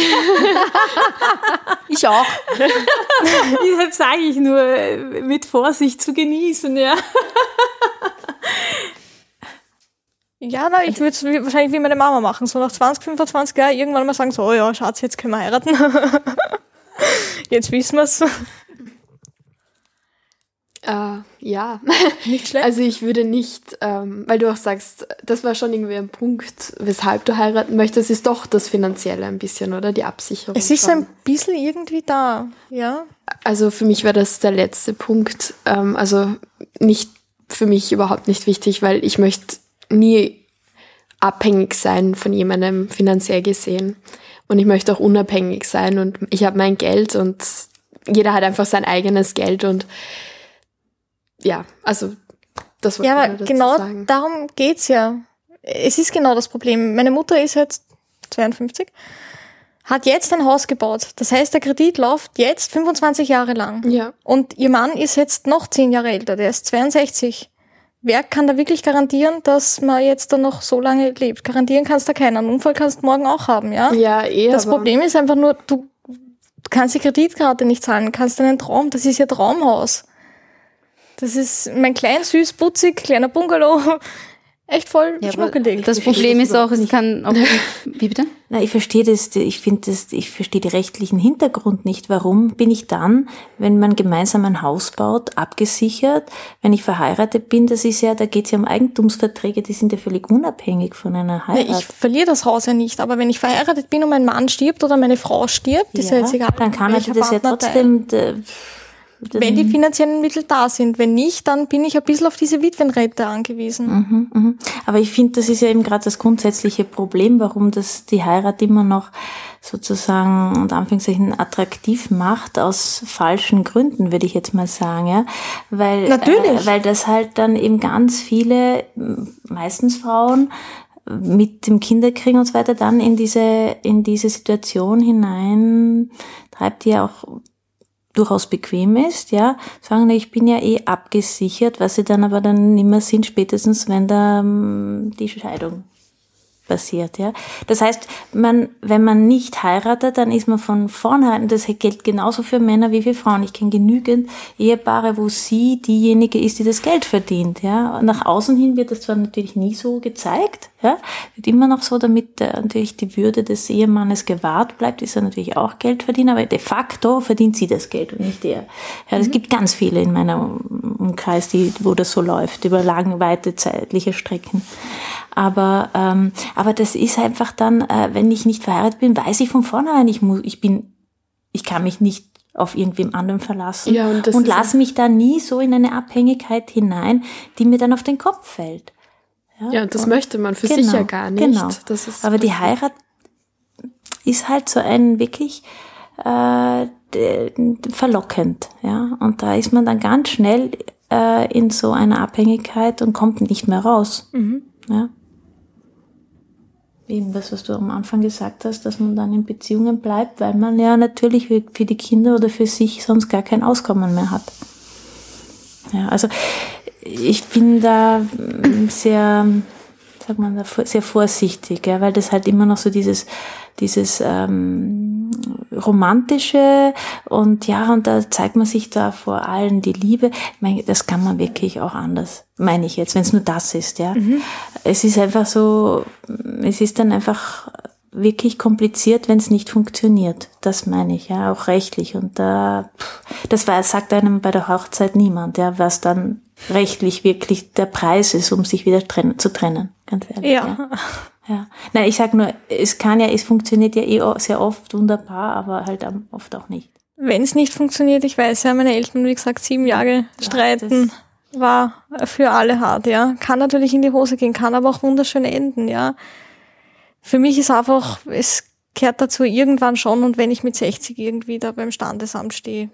ich auch. (laughs) Deshalb sage ich nur, mit Vorsicht zu genießen, ja. Ja, na, ich würde es wahrscheinlich wie meine Mama machen. So nach 20, 25 Jahren irgendwann mal sagen, so, oh ja, Schatz, jetzt können wir heiraten. (laughs) jetzt wissen wir Uh, ja, nicht schlecht. Also ich würde nicht, ähm, weil du auch sagst, das war schon irgendwie ein Punkt, weshalb du heiraten möchtest, ist doch das Finanzielle ein bisschen, oder? Die Absicherung. Es ist schon. ein bisschen irgendwie da, ja. Also für mich war das der letzte Punkt. Ähm, also nicht für mich überhaupt nicht wichtig, weil ich möchte nie abhängig sein von jemandem finanziell gesehen. Und ich möchte auch unabhängig sein und ich habe mein Geld und jeder hat einfach sein eigenes Geld und ja, also das wollte ja, ich aber genau sagen. darum geht's ja. Es ist genau das Problem. Meine Mutter ist jetzt 52, hat jetzt ein Haus gebaut. Das heißt, der Kredit läuft jetzt 25 Jahre lang. Ja. Und ihr Mann ist jetzt noch 10 Jahre älter, der ist 62 wer kann da wirklich garantieren, dass man jetzt dann noch so lange lebt? Garantieren kannst du keinen. Einen Unfall kannst du morgen auch haben, ja? Ja, eh. Das Problem ist einfach nur, du kannst die Kreditkarte nicht zahlen, kannst deinen Traum, das ist ja Traumhaus. Das ist mein klein, süß, putzig, kleiner Bungalow (laughs) echt voll ja, schnuckelig. Das Problem ist auch, es kann auch, (laughs) wie bitte? Na, ich verstehe das, ich finde das, ich verstehe die rechtlichen Hintergrund nicht. Warum bin ich dann, wenn man gemeinsam ein Haus baut, abgesichert? Wenn ich verheiratet bin, das ist ja, da geht es ja um Eigentumsverträge, die sind ja völlig unabhängig von einer Heirat. Ja, ich verliere das Haus ja nicht, aber wenn ich verheiratet bin und mein Mann stirbt oder meine Frau stirbt, ja, ist ja jetzt egal. Dann kann er das ja trotzdem, wenn die finanziellen Mittel da sind. Wenn nicht, dann bin ich ein bisschen auf diese Witwenrente angewiesen. Mhm, mhm. Aber ich finde, das ist ja eben gerade das grundsätzliche Problem, warum das die Heirat immer noch sozusagen und Anführungszeichen attraktiv macht aus falschen Gründen, würde ich jetzt mal sagen, ja, weil Natürlich. Äh, weil das halt dann eben ganz viele, meistens Frauen mit dem Kinderkriegen und so weiter dann in diese in diese Situation hinein treibt, die ja auch durchaus bequem ist, ja, sagen, ich bin ja eh abgesichert, was sie dann aber dann nimmer sind, spätestens wenn da um, die Scheidung passiert, ja. Das heißt, man, wenn man nicht heiratet, dann ist man von vornherein, das gilt genauso für Männer wie für Frauen. Ich kenne genügend Ehepaare, wo sie diejenige ist, die das Geld verdient, ja. Nach außen hin wird das zwar natürlich nie so gezeigt, ja, wird immer noch so, damit äh, natürlich die Würde des Ehemannes gewahrt bleibt, ist er natürlich auch Geld verdienen, aber de facto verdient sie das Geld und nicht er. Ja, es mhm. gibt ganz viele in meiner Umkreis, die, wo das so läuft, über lange, weite zeitliche Strecken. Aber, ähm, aber das ist einfach dann, äh, wenn ich nicht verheiratet bin, weiß ich von vornherein, ich muss, ich bin, ich kann mich nicht auf irgendwem anderen verlassen ja, und, und lass mich da nie so in eine Abhängigkeit hinein, die mir dann auf den Kopf fällt. Ja, ja das und, möchte man für genau, sich ja gar nicht. Genau. Aber die Heirat ist halt so ein wirklich äh, verlockend, ja. Und da ist man dann ganz schnell äh, in so einer Abhängigkeit und kommt nicht mehr raus. Mhm. Ja eben das, was du am Anfang gesagt hast, dass man dann in Beziehungen bleibt, weil man ja natürlich für die Kinder oder für sich sonst gar kein Auskommen mehr hat. Ja, also ich bin da sehr, sagt man, sehr vorsichtig, ja, weil das halt immer noch so dieses, dieses ähm, romantische und ja, und da zeigt man sich da vor allen die Liebe. Ich meine, das kann man wirklich auch anders, meine ich jetzt, wenn es nur das ist, ja. Mhm. Es ist einfach so, es ist dann einfach wirklich kompliziert, wenn es nicht funktioniert. Das meine ich, ja, auch rechtlich. Und da, das war, sagt einem bei der Hochzeit niemand, ja, was dann rechtlich wirklich der Preis ist, um sich wieder trennen, zu trennen, ganz ehrlich. Ja. ja. Ja. Nein, ich sag nur, es kann ja, es funktioniert ja eh sehr oft wunderbar, aber halt oft auch nicht. Wenn es nicht funktioniert, ich weiß ja, meine Eltern, wie gesagt, sieben Jahre streiten, ja, war für alle hart, ja. Kann natürlich in die Hose gehen, kann aber auch wunderschön enden, ja. Für mich ist einfach, es kehrt dazu irgendwann schon und wenn ich mit 60 irgendwie da beim Standesamt stehe,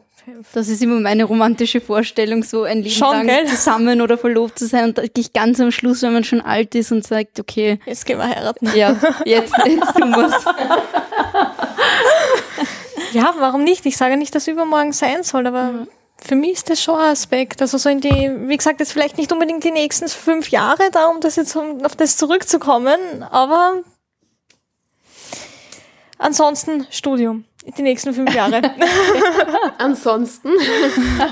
das ist immer meine romantische Vorstellung, so ein Leben Schon, lang gell? zusammen oder verlobt zu sein und wirklich ganz am Schluss, wenn man schon alt ist und sagt, okay. Jetzt gehen wir heiraten. Ja, jetzt, jetzt tun wir's. (laughs) Ja, warum nicht? Ich sage nicht, dass übermorgen sein soll, aber mhm. für mich ist das schon ein Aspekt. Also so in die, wie gesagt, jetzt vielleicht nicht unbedingt die nächsten fünf Jahre da, um das jetzt um auf das zurückzukommen, aber ansonsten Studium die nächsten fünf Jahre. (laughs) Ansonsten?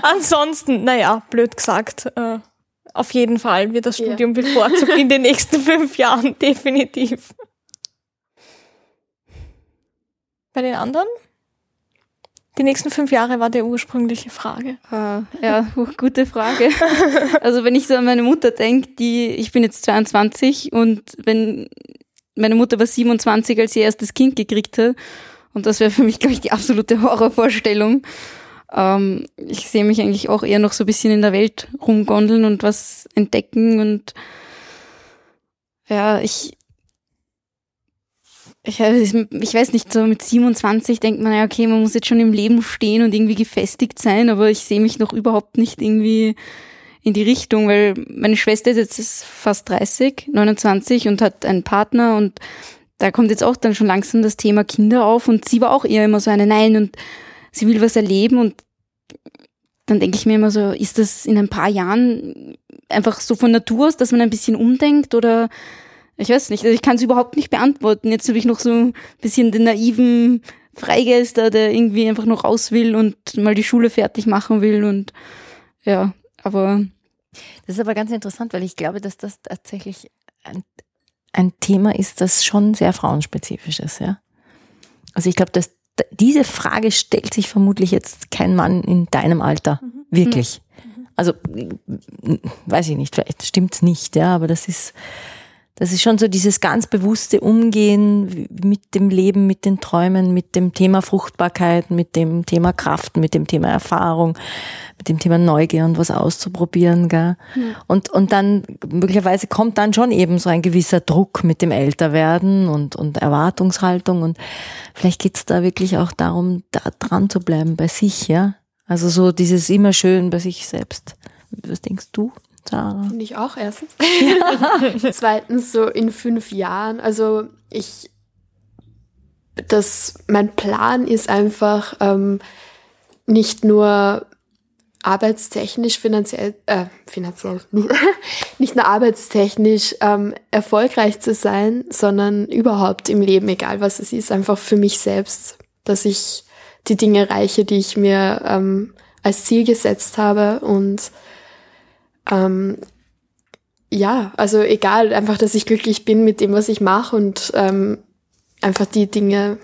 Ansonsten, naja, blöd gesagt. Äh, auf jeden Fall wird das Studium ja. bevorzugt in den nächsten (laughs) fünf Jahren, definitiv. Bei den anderen? Die nächsten fünf Jahre war die ursprüngliche Frage. Ah, ja, gute Frage. (laughs) Also wenn ich so an meine Mutter denke, die, ich bin jetzt 22 und wenn meine Mutter war 27, als sie erst das Kind gekriegt hat und das wäre für mich, glaube ich, die absolute Horrorvorstellung. Ähm, ich sehe mich eigentlich auch eher noch so ein bisschen in der Welt rumgondeln und was entdecken und ja, ich, ich, ich weiß nicht, so mit 27 denkt man ja, okay, man muss jetzt schon im Leben stehen und irgendwie gefestigt sein, aber ich sehe mich noch überhaupt nicht irgendwie in die Richtung, weil meine Schwester ist jetzt fast 30, 29 und hat einen Partner und da kommt jetzt auch dann schon langsam das Thema Kinder auf und sie war auch eher immer so eine Nein und sie will was erleben und dann denke ich mir immer so, ist das in ein paar Jahren einfach so von Natur aus, dass man ein bisschen umdenkt oder ich weiß nicht, also ich kann es überhaupt nicht beantworten. Jetzt habe ich noch so ein bisschen den naiven Freigeister, der irgendwie einfach noch raus will und mal die Schule fertig machen will und ja, aber. Das ist aber ganz interessant, weil ich glaube, dass das tatsächlich ein ein Thema ist, das schon sehr frauenspezifisch ist, ja. Also ich glaube, dass diese Frage stellt sich vermutlich jetzt kein Mann in deinem Alter. Mhm. Wirklich. Mhm. Also, weiß ich nicht, vielleicht stimmt's nicht, ja, aber das ist, das ist schon so dieses ganz bewusste Umgehen mit dem Leben, mit den Träumen, mit dem Thema Fruchtbarkeit, mit dem Thema Kraft, mit dem Thema Erfahrung, mit dem Thema Neugier und was auszuprobieren. Gell? Ja. Und, und dann möglicherweise kommt dann schon eben so ein gewisser Druck mit dem Älterwerden und, und Erwartungshaltung. Und vielleicht geht's da wirklich auch darum, da dran zu bleiben bei sich, ja. Also so dieses immer schön bei sich selbst. Was denkst du? Sarah? Finde ich auch erstens. (laughs) (laughs) Zweitens so in fünf Jahren. Also ich, das, mein Plan ist einfach ähm, nicht nur arbeitstechnisch, finanziell, äh, finanziell, (laughs) nicht nur arbeitstechnisch ähm, erfolgreich zu sein, sondern überhaupt im Leben, egal was es ist, einfach für mich selbst, dass ich die Dinge erreiche, die ich mir ähm, als Ziel gesetzt habe und ähm, ja, also egal, einfach, dass ich glücklich bin mit dem, was ich mache und ähm, einfach die Dinge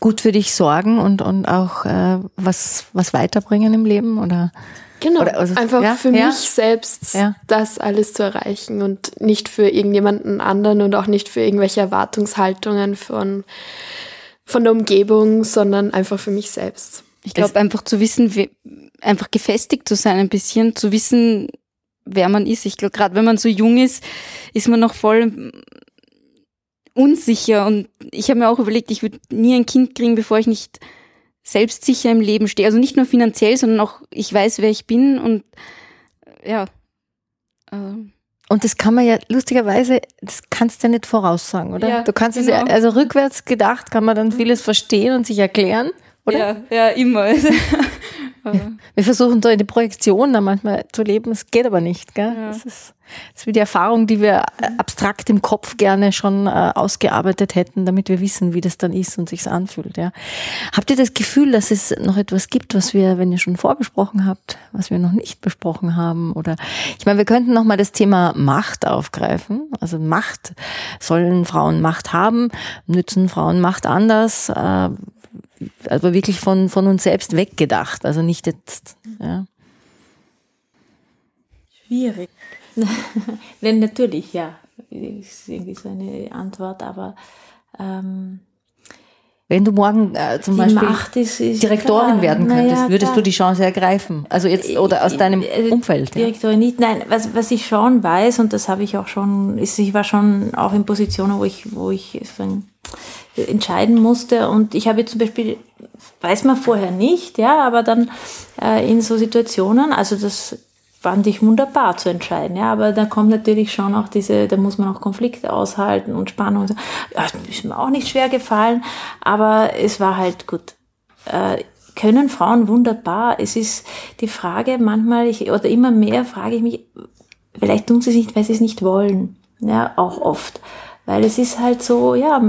gut für dich sorgen und und auch äh, was was weiterbringen im Leben oder genau oder, also, einfach ja, für ja? mich selbst ja. das alles zu erreichen und nicht für irgendjemanden anderen und auch nicht für irgendwelche Erwartungshaltungen von von der Umgebung, sondern einfach für mich selbst. Ich glaube einfach zu wissen, wie, einfach gefestigt zu sein ein bisschen, zu wissen, wer man ist. Ich glaube, gerade wenn man so jung ist, ist man noch voll unsicher. Und ich habe mir auch überlegt, ich würde nie ein Kind kriegen, bevor ich nicht selbstsicher im Leben stehe. Also nicht nur finanziell, sondern auch ich weiß, wer ich bin und ja. Ähm. Und das kann man ja lustigerweise, das kannst du ja nicht voraussagen, oder? Ja, du kannst genau. es ja, also rückwärts gedacht kann man dann vieles verstehen und sich erklären, oder? Ja, ja, immer. (laughs) Wir versuchen so in die Projektion da manchmal zu leben, es geht aber nicht. Gell? Ja. Das, ist, das ist wie die Erfahrung, die wir abstrakt im Kopf gerne schon äh, ausgearbeitet hätten, damit wir wissen, wie das dann ist und sich's anfühlt. Ja. Habt ihr das Gefühl, dass es noch etwas gibt, was wir, wenn ihr schon vorbesprochen habt, was wir noch nicht besprochen haben? Oder ich meine, wir könnten noch mal das Thema Macht aufgreifen. Also Macht sollen Frauen Macht haben, nützen Frauen Macht anders. Äh, also wirklich von, von uns selbst weggedacht. Also nicht jetzt, ja. Schwierig. (laughs) Wenn natürlich, ja. ist irgendwie so eine Antwort, aber ähm, wenn du morgen äh, zum die Beispiel ist, ist Direktorin klar. werden könntest, Naja, würdest klar. du die Chance ergreifen? Also jetzt oder aus deinem Äh, Umfeld. Ja? Direktorin nicht. Nein, was, was ich schon weiß, und das habe ich auch schon, ist, ich war schon auch in Positionen, wo ich, wo ich so entscheiden musste. Und ich habe jetzt zum Beispiel, weiß man vorher nicht, ja, aber dann äh, in so Situationen, also das fand ich wunderbar zu entscheiden, ja, aber da kommt natürlich schon auch diese, da muss man auch Konflikte aushalten und Spannung. und so. Ja, ist mir auch nicht schwer gefallen, aber es war halt gut. Äh, können Frauen wunderbar. Es ist die Frage manchmal, ich, oder immer mehr frage ich mich, vielleicht tun sie es nicht, weil sie es nicht wollen. Ja, auch oft. Weil es ist halt so, ja,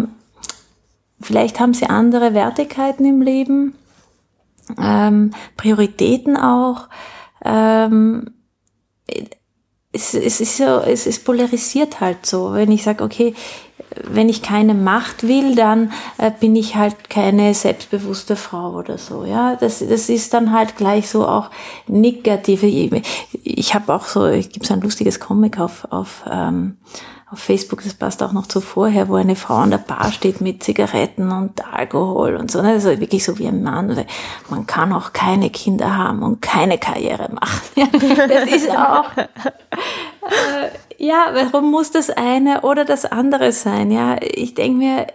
vielleicht haben sie andere Wertigkeiten im Leben, ähm, Prioritäten auch. Ähm, es, es ist so, es ist polarisiert halt so. Wenn ich sage, okay, wenn ich keine Macht will, dann äh, bin ich halt keine selbstbewusste Frau oder so. Ja, das, das ist dann halt gleich so auch negative. Ich, ich habe auch so, es gibt so ein lustiges Comic auf auf ähm, auf Facebook, das passt auch noch zu vorher, wo eine Frau an der Bar steht mit Zigaretten und Alkohol und so. ne? Also wirklich so wie ein Mann. Man kann auch keine Kinder haben und keine Karriere machen. (laughs) Das ist auch äh, ja, warum muss das eine oder das andere sein? Ja, ich denke mir,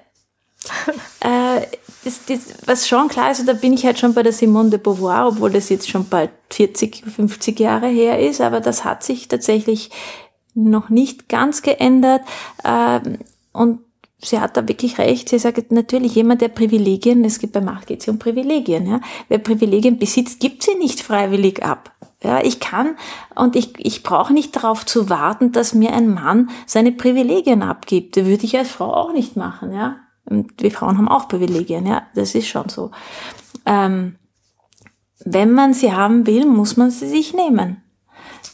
(laughs) äh, das, das, was schon klar ist, und da bin ich halt schon bei der Simone de Beauvoir, obwohl das jetzt schon bald 40, 50 Jahre her ist, aber das hat sich tatsächlich noch nicht ganz geändert. Ähm, und sie hat da wirklich recht. Sie sagt natürlich, jemand, der Privilegien, es geht bei Macht geht es ja um Privilegien, ja. Wer Privilegien besitzt, gibt sie nicht freiwillig ab. Ja, ich kann und ich, ich brauche nicht darauf zu warten, dass mir ein Mann seine Privilegien abgibt. Das würde ich als Frau auch nicht machen, ja. Und wir Frauen haben auch Privilegien, ja. Das ist schon so. Ähm, wenn man sie haben will, muss man sie sich nehmen.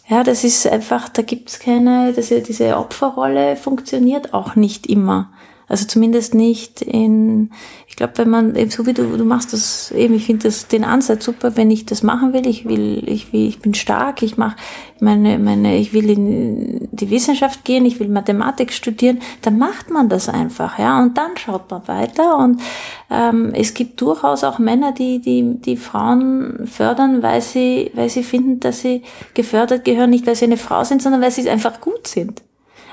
Ja, das ist einfach, da gibt's keine, diese, diese Opferrolle funktioniert auch nicht immer. Also zumindest nicht in, ich glaube, wenn man, eben so wie du, du machst das eben, ich finde das den Ansatz super, wenn ich das machen will, ich will, ich will, ich bin stark, ich mache meine, meine, ich will in die Wissenschaft gehen, ich will Mathematik studieren, dann macht man das einfach, ja, und dann schaut man weiter. Und ähm, es gibt durchaus auch Männer, die, die, die Frauen fördern, weil sie, weil sie finden, dass sie gefördert gehören, nicht weil sie eine Frau sind, sondern weil sie einfach gut sind.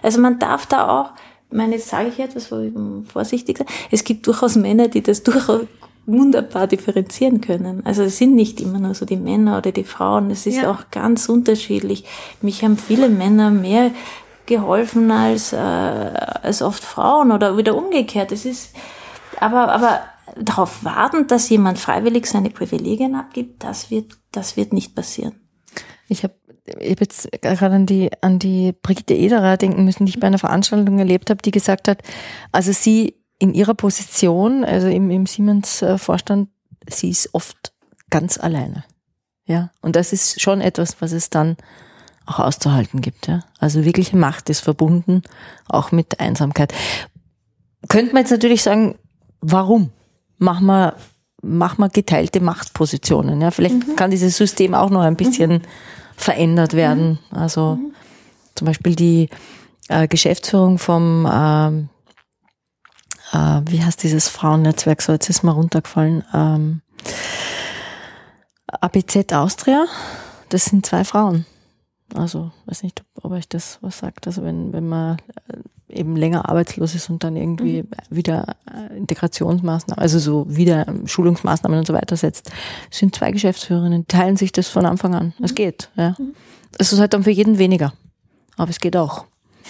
Also man darf da auch, ich meine, jetzt sage ich etwas, wo ich vorsichtig sage, es gibt durchaus Männer, die das durchaus wunderbar differenzieren können. Also es sind nicht immer nur so die Männer oder die Frauen, es ist Ja. auch ganz unterschiedlich. Mich haben viele Männer mehr geholfen als, äh, als oft Frauen oder wieder umgekehrt. Es ist, aber, aber darauf warten, dass jemand freiwillig seine Privilegien abgibt, das wird, das wird nicht passieren. Ich habe ich hab jetzt gerade an die, an die Brigitte Ederer denken müssen, die ich bei einer Veranstaltung erlebt habe, die gesagt hat, also sie in ihrer Position, also im, im Siemens-Vorstand, sie ist oft ganz alleine. Ja, und das ist schon etwas, was es dann auch auszuhalten gibt. Ja? Also wirkliche Macht ist verbunden, auch mit Einsamkeit. Könnte man jetzt natürlich sagen, warum? Machen wir, machen wir geteilte Machtpositionen. Ja? Vielleicht kann dieses System auch noch ein bisschen verändert werden. Also zum Beispiel die äh, Geschäftsführung vom, ähm, äh, wie heißt dieses Frauennetzwerk, so jetzt ist mal runtergefallen, ähm, ABZ Austria, das sind zwei Frauen. Also, weiß nicht, ob euch das was sagt. Also, wenn, wenn man äh, eben länger arbeitslos ist und dann irgendwie wieder äh, Integrationsmaßnahmen, also so wieder Schulungsmaßnahmen und so weiter setzt, sind zwei Geschäftsführerinnen, teilen sich das von Anfang an. Es geht, ja. Es ist halt dann für jeden weniger. Aber es geht auch.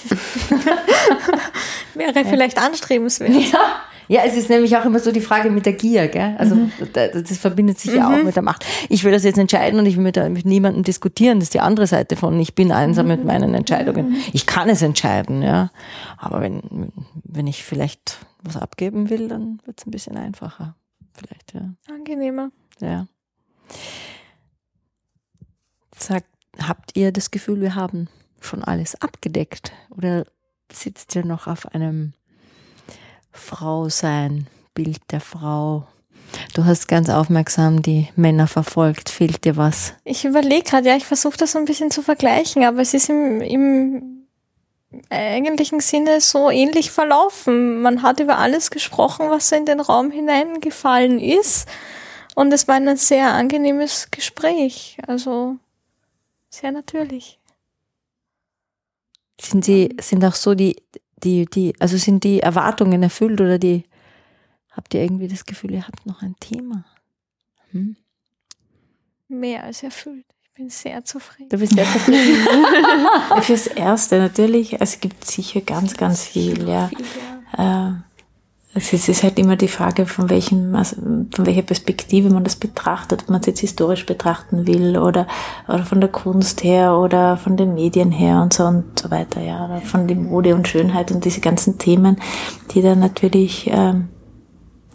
(laughs) Wäre vielleicht anstrebenswert. Ja. Ja, es ist nämlich auch immer so die Frage mit der Gier, gell? Also da- das verbindet sich ja auch mit der Macht. Ich will das jetzt entscheiden und ich will mit, mit niemandem diskutieren. Das ist die andere Seite von ich bin einsam mit meinen Entscheidungen. Ich kann es entscheiden, ja. Aber wenn, wenn ich vielleicht was abgeben will, dann wird es ein bisschen einfacher. Vielleicht, ja. Angenehmer. ja. Sagt, habt ihr das Gefühl, wir haben schon alles abgedeckt? Oder sitzt ihr noch auf einem Frau sein, Bild der Frau? Du hast ganz aufmerksam die Männer verfolgt. Fehlt dir was? Ich überlege gerade, ja, ich versuche das so ein bisschen zu vergleichen, aber es ist im, im eigentlichen Sinne so ähnlich verlaufen. Man hat über alles gesprochen, was in den Raum hineingefallen ist. Und es war ein sehr angenehmes Gespräch. Also sehr natürlich. Sind sie, sind auch so die, die, die, also sind die Erwartungen erfüllt oder die, habt ihr irgendwie das Gefühl, ihr habt noch ein Thema? Hm? Mehr als erfüllt. Ich bin sehr zufrieden. Du bist sehr zufrieden. (laughs) Fürs Erste natürlich, es gibt sicher ganz, ganz viel, ja. Äh, es ist, es ist halt immer die Frage, von, welchem, also von welcher Perspektive man das betrachtet, ob man es jetzt historisch betrachten will oder, oder von der Kunst her oder von den Medien her und so und so weiter, ja, oder von der Mode und Schönheit und diese ganzen Themen, die dann natürlich ähm,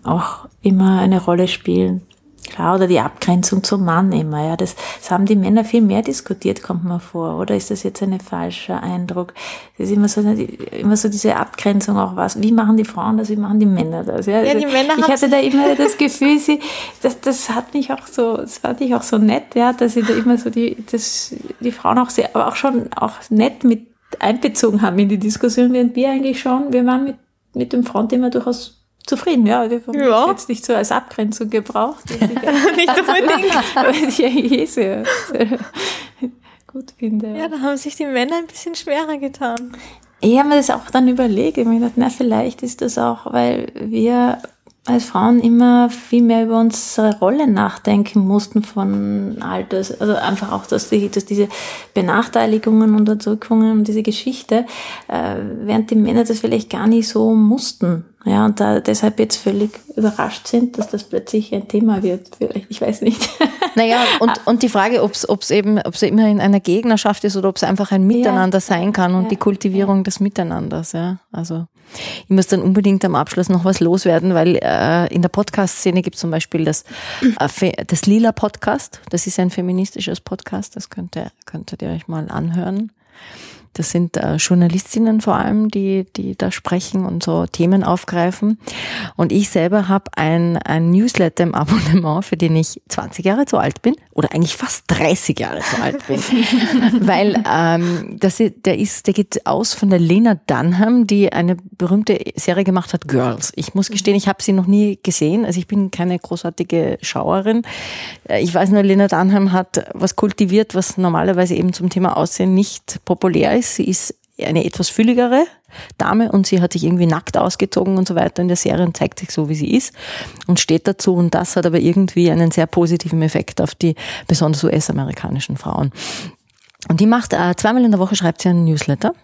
auch immer eine Rolle spielen. Klar, oder die Abgrenzung zum Mann immer, ja. Das, das haben die Männer viel mehr diskutiert, kommt mir vor. Oder ist das jetzt ein falscher Eindruck? Das ist immer so, immer so diese Abgrenzung auch was. Wie machen die Frauen das? Wie machen die Männer das? Ja, ja die Männer ich hatte da immer das Gefühl, sie, das, das hat mich auch so, das fand ich auch so nett, ja, dass sie da immer so die, das, die Frauen auch sehr, aber auch schon auch nett mit einbezogen haben in die Diskussion, während wir eigentlich schon, wir waren mit, mit dem Frauenthema durchaus zufrieden, ja. Die haben ja. jetzt nicht so als Abgrenzung gebraucht. (laughs) nicht unbedingt. Weil ich ja eh sehr, sehr gut finde. Ja, da haben sich die Männer ein bisschen schwerer getan. Ich habe mir das auch dann überlegt. Ich habe mir gedacht, na, vielleicht ist das auch, weil wir als Frauen immer viel mehr über unsere Rolle nachdenken mussten von Alters. Also einfach auch, dass, die, dass diese Benachteiligungen, Unterdrückungen und diese Geschichte, äh, während die Männer das vielleicht gar nicht so mussten. Ja, und da deshalb jetzt völlig überrascht sind, dass das plötzlich ein Thema wird. Vielleicht, ich weiß nicht. (laughs) Naja, und, und die Frage, ob es eben, ob es immer in einer Gegnerschaft ist oder ob es einfach ein Miteinander ja. sein kann und ja. die Kultivierung ja. des Miteinanders, ja. Also ich muss dann unbedingt am Abschluss noch was loswerden, weil äh, in der Podcast-Szene gibt es zum Beispiel das, (clears throat) äh, das Lila Podcast. Das ist ein feministisches Podcast, das könnt ihr, könntet ihr euch mal anhören. Das sind äh, Journalistinnen vor allem, die, die da sprechen und so Themen aufgreifen. Und ich selber habe ein, ein Newsletter im Abonnement, für den ich 20 Jahre zu alt bin oder eigentlich fast 30 Jahre zu alt bin. (laughs) Weil ähm, das, der, ist, der geht aus von der Lena Dunham, die eine berühmte Serie gemacht hat, Girls. Ich muss gestehen, ich habe sie noch nie gesehen. Also ich bin keine großartige Schauerin. Äh, ich weiß nur, Lena Dunham hat was kultiviert, was normalerweise eben zum Thema Aussehen nicht populär ist ist. Sie ist eine etwas fülligere Dame und sie hat sich irgendwie nackt ausgezogen und so weiter in der Serie und zeigt sich so, wie sie ist und steht dazu. Und das hat aber irgendwie einen sehr positiven Effekt auf die besonders US-amerikanischen Frauen. Und die macht äh, zweimal in der Woche schreibt sie einen Newsletter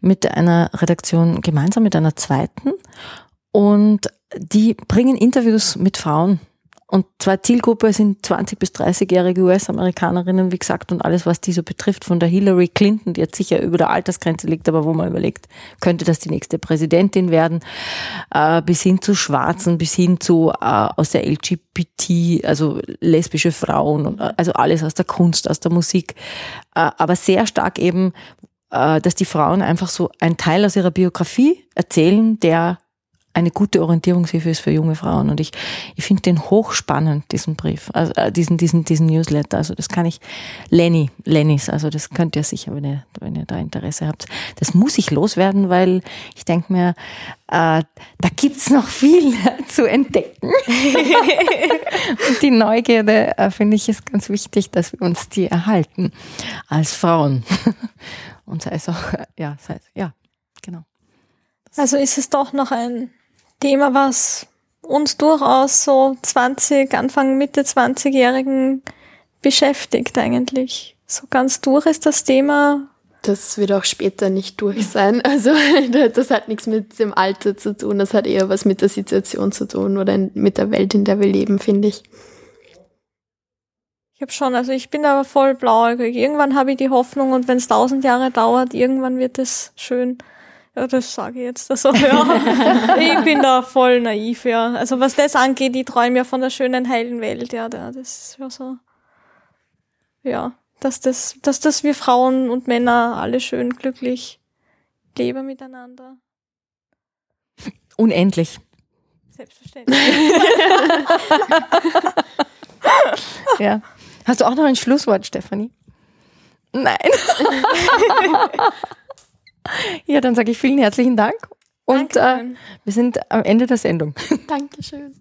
mit einer Redaktion gemeinsam mit einer zweiten und die bringen Interviews mit Frauen und zwar Zielgruppe sind 20 bis 30-jährige US-Amerikanerinnen, wie gesagt, und alles, was die so betrifft, von der Hillary Clinton, die jetzt sicher über der Altersgrenze liegt, aber wo man überlegt, könnte das die nächste Präsidentin werden, äh, bis hin zu Schwarzen, bis hin zu äh, aus der LGBT, also lesbische Frauen, und, äh, also alles aus der Kunst, aus der Musik, äh, aber sehr stark eben, äh, dass die Frauen einfach so einen Teil aus ihrer Biografie erzählen, der eine gute Orientierungshilfe ist für junge Frauen. Und ich, ich finde den hochspannend, diesen Brief, also äh, diesen, diesen, diesen Newsletter. Also das kann ich, Lenny, Lennys, also das könnt ihr sicher, wenn ihr, wenn ihr da Interesse habt. Das muss ich loswerden, weil ich denke mir, äh, da gibt's noch viel (laughs) zu entdecken. (laughs) Und die Neugierde, äh, finde ich, ist ganz wichtig, dass wir uns die erhalten als Frauen. (laughs) Und sei es auch, ja, sei es, ja, genau. Also ist es doch noch ein Thema, was uns durchaus so 20, Anfang, Mitte 20-Jährigen beschäftigt eigentlich. So ganz durch ist das Thema. Das wird auch später nicht durch sein. (laughs) Also das hat nichts mit dem Alter zu tun, das hat eher was mit der Situation zu tun oder mit der Welt, in der wir leben, finde ich. Ich habe schon, also ich bin aber voll blauäugig. Irgendwann habe ich die Hoffnung und wenn es tausend Jahre dauert, irgendwann wird es schön. Ja, das sage ich jetzt. Also, ja, (laughs) ich bin da voll naiv, ja. Also was das angeht, ich träume ja von der schönen, heilen Welt, ja, das ist ja so. Ja, dass das, dass das wir Frauen und Männer alle schön glücklich leben miteinander. Unendlich. Selbstverständlich. (laughs) ja. Hast du auch noch ein Schlusswort, Stefanie? (laughs) Nein. Ja, dann sage ich vielen herzlichen Dank. Und äh, wir sind am Ende der Sendung. Dankeschön.